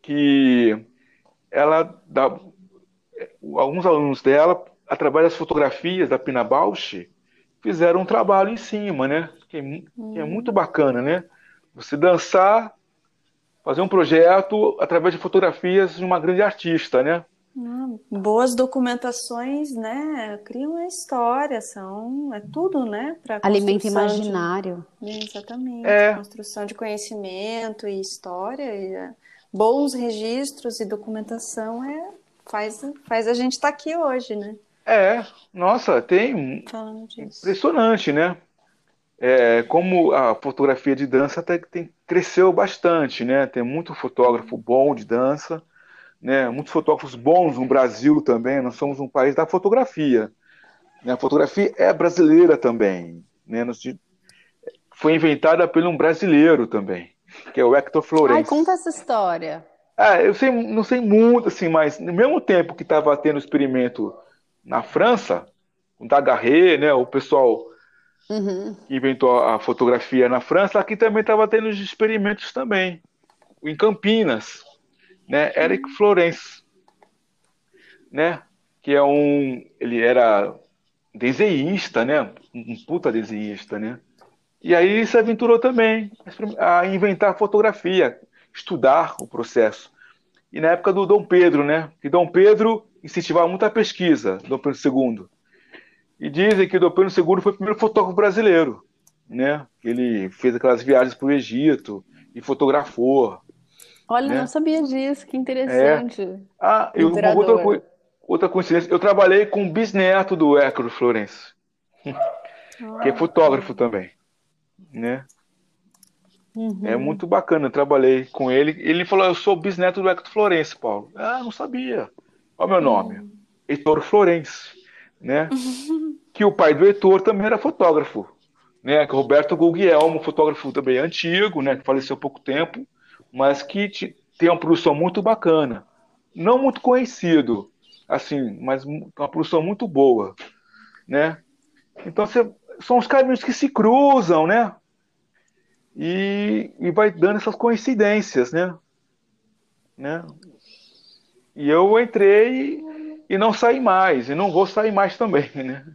que ela alguns alunos dela, através das fotografias da Pina Bausch, fizeram um trabalho em cima, né? Que é, que é muito bacana, né? Você dançar, fazer um projeto através de fotografias de uma grande artista, né? Boas documentações, né? Criam a história, são, é tudo, né? Para Alimento imaginário. Exatamente. É. Construção de conhecimento e história, e, é, bons registros e documentação é faz, faz a gente estar aqui hoje, né? É, nossa, tem. Impressionante, né? É, como a fotografia de dança até que tem, cresceu bastante, né? Tem muito fotógrafo bom de dança, né? Muitos fotógrafos bons no Brasil também. Nós somos um país da fotografia, A fotografia é brasileira também, né? Foi inventada por um brasileiro também, que é o Hector Florenz. Ai, conta essa história. Ah, eu sei, não sei muito, assim, mas no mesmo tempo que estava tendo experimento na França, com Daguerre, né, o pessoal Uhum. que inventou a fotografia na França, aqui também estava tendo os experimentos também, em Campinas, né, Eric Florence, né, que é um, ele era desenhista, né, um puta desenhista, né, e aí se aventurou também a inventar fotografia, estudar o processo. E na época do Dom Pedro, né, que Dom Pedro incentivava muito a pesquisa, Dom Pedro II. E dizem que Dom Pedro II foi o primeiro fotógrafo brasileiro, né? Ele fez aquelas viagens para o Egito e fotografou. Olha, Né? não sabia disso, que interessante. Ah, eu, outra, outra coincidência, eu trabalhei com o bisneto do Hector Florence, que é fotógrafo também, né? Uhum. É muito bacana, eu trabalhei com ele. Ele falou, eu sou bisneto do Hector Florence, Paulo. Ah, não sabia. Olha o meu nome, Heitor Florence, né? Que o pai do Heitor também era fotógrafo, né? Que o Roberto Guglielmo, fotógrafo também antigo, né? Que faleceu há pouco tempo, mas que tem uma produção muito bacana. Não muito conhecido, assim, mas uma produção muito boa, né? Então, você- são os caminhos que se cruzam, né? e, e vai dando essas coincidências, né? né? E eu entrei e não saí mais, e não vou sair mais também, né?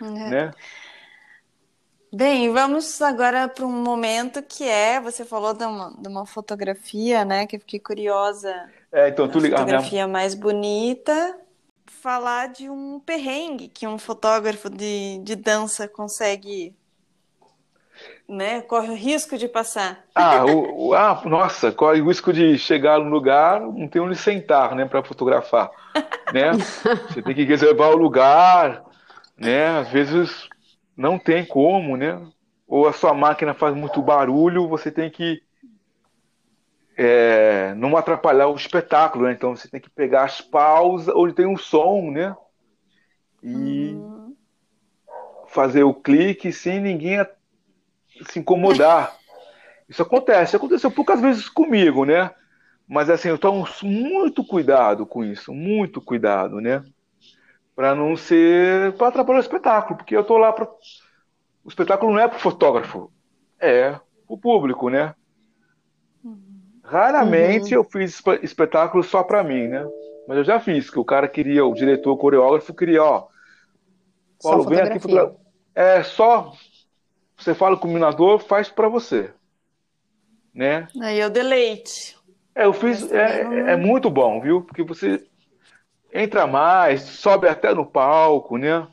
né? Bem, vamos agora para um momento que é, você falou de uma, de uma fotografia, né? Que eu fiquei curiosa, É, então, tu liga, ah, minha- fotografia mais bonita. Falar de um perrengue que um fotógrafo de, de dança consegue, né? Corre o risco de passar. ah, o, o- ah, nossa, corre o risco de chegar no lugar, não tem onde sentar, né, para fotografar, né? Você tem que reservar o lugar, né? Às vezes não tem como, né? Ou a sua máquina faz muito barulho, você tem que é, não atrapalhar o espetáculo, né? Então você tem que pegar as pausas onde tem um som, né? E fazer o clique sem ninguém se incomodar. Isso acontece, aconteceu poucas vezes comigo, né? Mas assim, eu tomo muito cuidado com isso, muito cuidado, né? Para não ser, para atrapalhar o espetáculo, porque eu tô lá para o espetáculo não é para o fotógrafo, é o público, né? Raramente eu fiz espe- espetáculo só para mim, né? Mas eu já fiz, que o cara queria, o diretor, o coreógrafo queria, ó, Paulo, vem aqui É só você fala com o iluminador, faz para você, né? Aí eu deleite. É, eu fiz, é, é muito bom, viu? Porque você entra mais, sobe até no palco, né?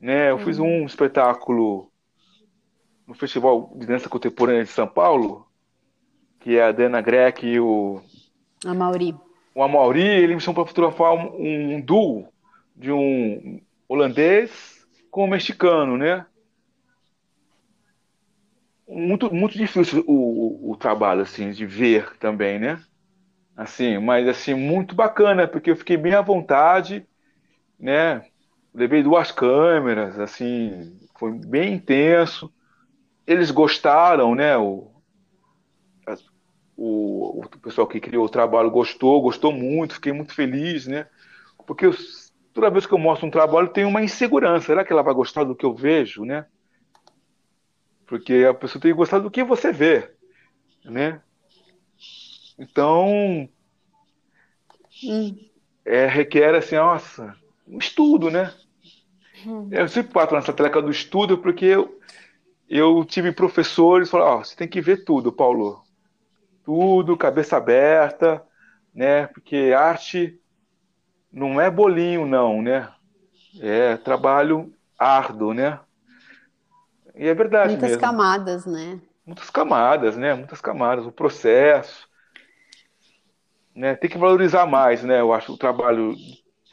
Né? Eu fiz um espetáculo no Festival de Dança Contemporânea de São Paulo, que é a Dana Greck e o, A Mauri. o Amaury, ele me chamou para fotografar um, um duo de um holandês com um mexicano, né? Muito, muito difícil o, o, trabalho, assim, de ver também, né? Assim, mas, assim, muito bacana, porque eu fiquei bem à vontade, né? Levei duas câmeras, assim, foi bem intenso. Eles gostaram, né? O, o, o pessoal que criou o trabalho gostou, gostou muito, fiquei muito feliz, né? Porque eu- toda vez que eu mostro um trabalho tem uma insegurança. Será que ela vai gostar do que eu vejo, né? Porque a pessoa tem que gostar do que você vê, né? Então, Hum. é, requer assim, nossa, um estudo, né? Eu sempre bato nessa tecla do estudo porque eu, eu tive professores que falaram, ó, você tem que ver tudo, Paulo. Tudo, cabeça aberta, né? Porque arte não é bolinho, não, né? É trabalho árduo, né? E é verdade Muitas mesmo. camadas, né? Muitas camadas, né? Muitas camadas, o processo, né? Tem que valorizar mais, né? Eu acho o trabalho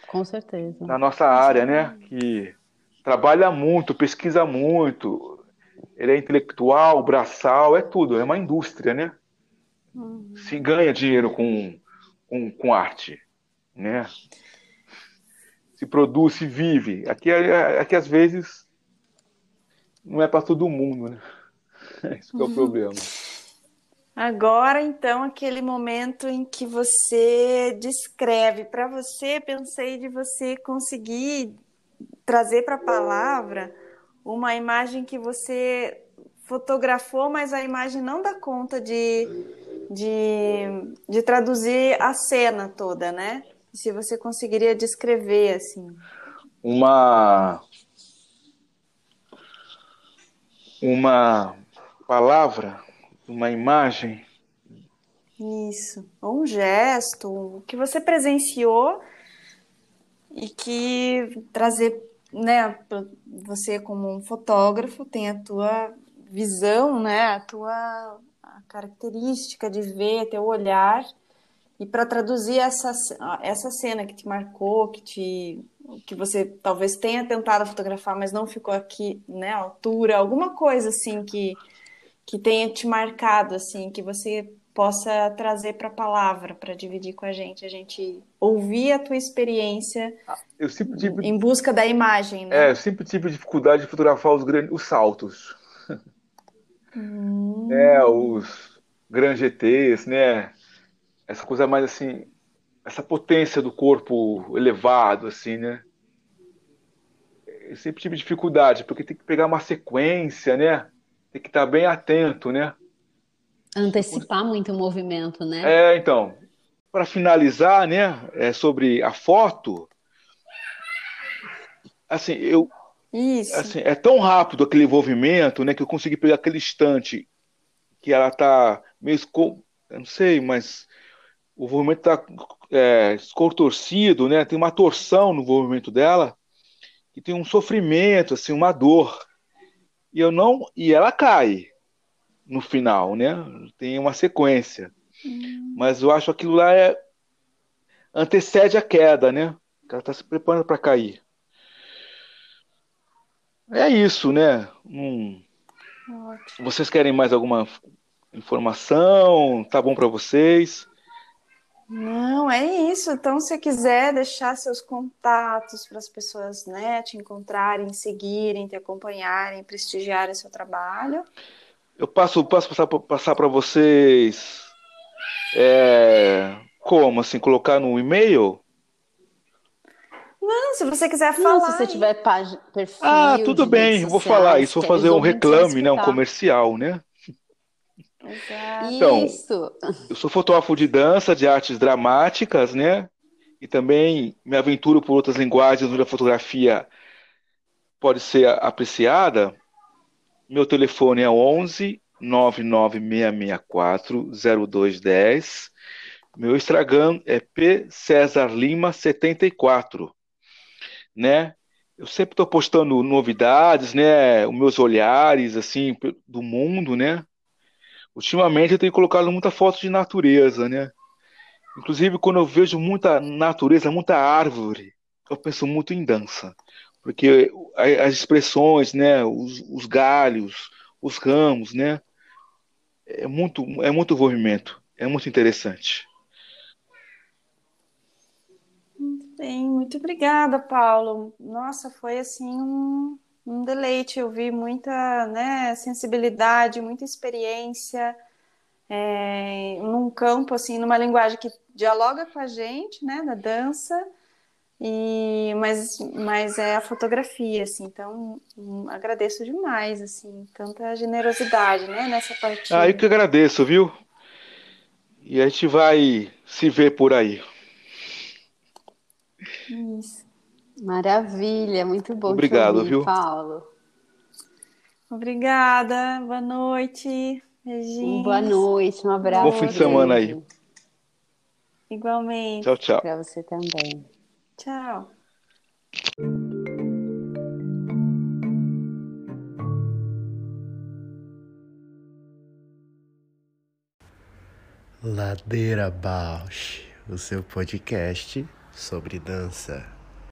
Com certeza. na nossa área, né? Que trabalha muito, pesquisa muito, ele é intelectual, braçal, é tudo, é uma indústria, né? Se ganha dinheiro com, com, com arte, né? se produz, se vive. Aqui, aqui às vezes não é para todo mundo, né? Isso que é o problema. Agora, então, aquele momento em que você descreve. Para você, pensei de você conseguir trazer para a palavra uma imagem que você fotografou, mas a imagem não dá conta de, de, de traduzir a cena toda, né? Se você conseguiria descrever assim. Uma uma palavra, uma imagem. Isso, ou um gesto, o que você presenciou e que trazer, né, você como um fotógrafo tem a tua visão, né, a tua característica de ver, teu olhar e para traduzir essa, essa cena que te marcou, que te que você talvez tenha tentado fotografar, mas não ficou aqui, né, à altura, alguma coisa assim que que tenha te marcado assim, que você possa trazer para a palavra, para dividir com a gente, a gente ouvir a tua experiência ah, eu sempre tive... em busca da imagem, né? É, eu sempre tive dificuldade de fotografar os grandes, os saltos. Hum. É, os grandes GTs, né? essa coisa mais assim, essa potência do corpo elevado, assim, né? Eu sempre tive dificuldade, porque tem que pegar uma sequência, né? Tem que estar bem atento, né? Antecipar muito o movimento, né? É, então. Para finalizar, né, é sobre a foto, assim, eu Isso. assim, é tão rápido aquele envolvimento, né, que eu consegui pegar aquele instante que ela tá meio, eu não sei, mas o movimento está é, contorcido, né? Tem uma torção no movimento dela que tem um sofrimento, assim, uma dor. E eu não, e ela cai no final, né? Tem uma sequência. Hum. Mas eu acho que aquilo lá é antecede a queda, né? Ela está se preparando para cair. É isso, né? Hum. Vocês querem mais alguma informação? Tá bom para vocês? Não, é isso. Então, se quiser deixar seus contatos para as pessoas né, te encontrarem, seguirem, te acompanharem, prestigiarem seu trabalho. Eu passo, posso passar, passar para vocês é, como assim, colocar no e-mail? Não, se você quiser falar. Não, se você tiver página, perfil. Ah, tudo bem, vou falar isso, vou fazer um reclame, né, um comercial, né? Exato. Então, Isso. eu sou fotógrafo de dança, de artes dramáticas, né? E também me aventuro por outras linguagens onde a fotografia pode ser apreciada. Meu telefone é 11 99664 0210. Meu Instagram é P César Lima 74, né? Eu sempre estou postando novidades, né? Os meus olhares assim do mundo, né? Ultimamente eu tenho colocado muita foto de natureza, né? Inclusive, quando eu vejo muita natureza, muita árvore, eu penso muito em dança. Porque as expressões, né, os, os galhos, os ramos, né, é muito, é muito movimento, é muito interessante. Muito bem, muito obrigada, Paulo. Nossa, foi assim um, um deleite. Eu vi muita né, sensibilidade, muita experiência é, num campo, assim, numa linguagem que dialoga com a gente, né, da dança, e, mas, mas é a fotografia, assim, então um, agradeço demais, assim, tanta generosidade, né, nessa parte. Ah, eu que agradeço, viu? E a gente vai se ver por aí. Isso. Maravilha, muito bom. Obrigado, ouvir, viu? Paulo. Obrigada, boa noite. Beijinhos. Boa noite, um abraço. Bom fim de semana aí. Igualmente. Tchau, tchau. Para você também. Tchau. Ladeira Bausch, o seu podcast sobre dança.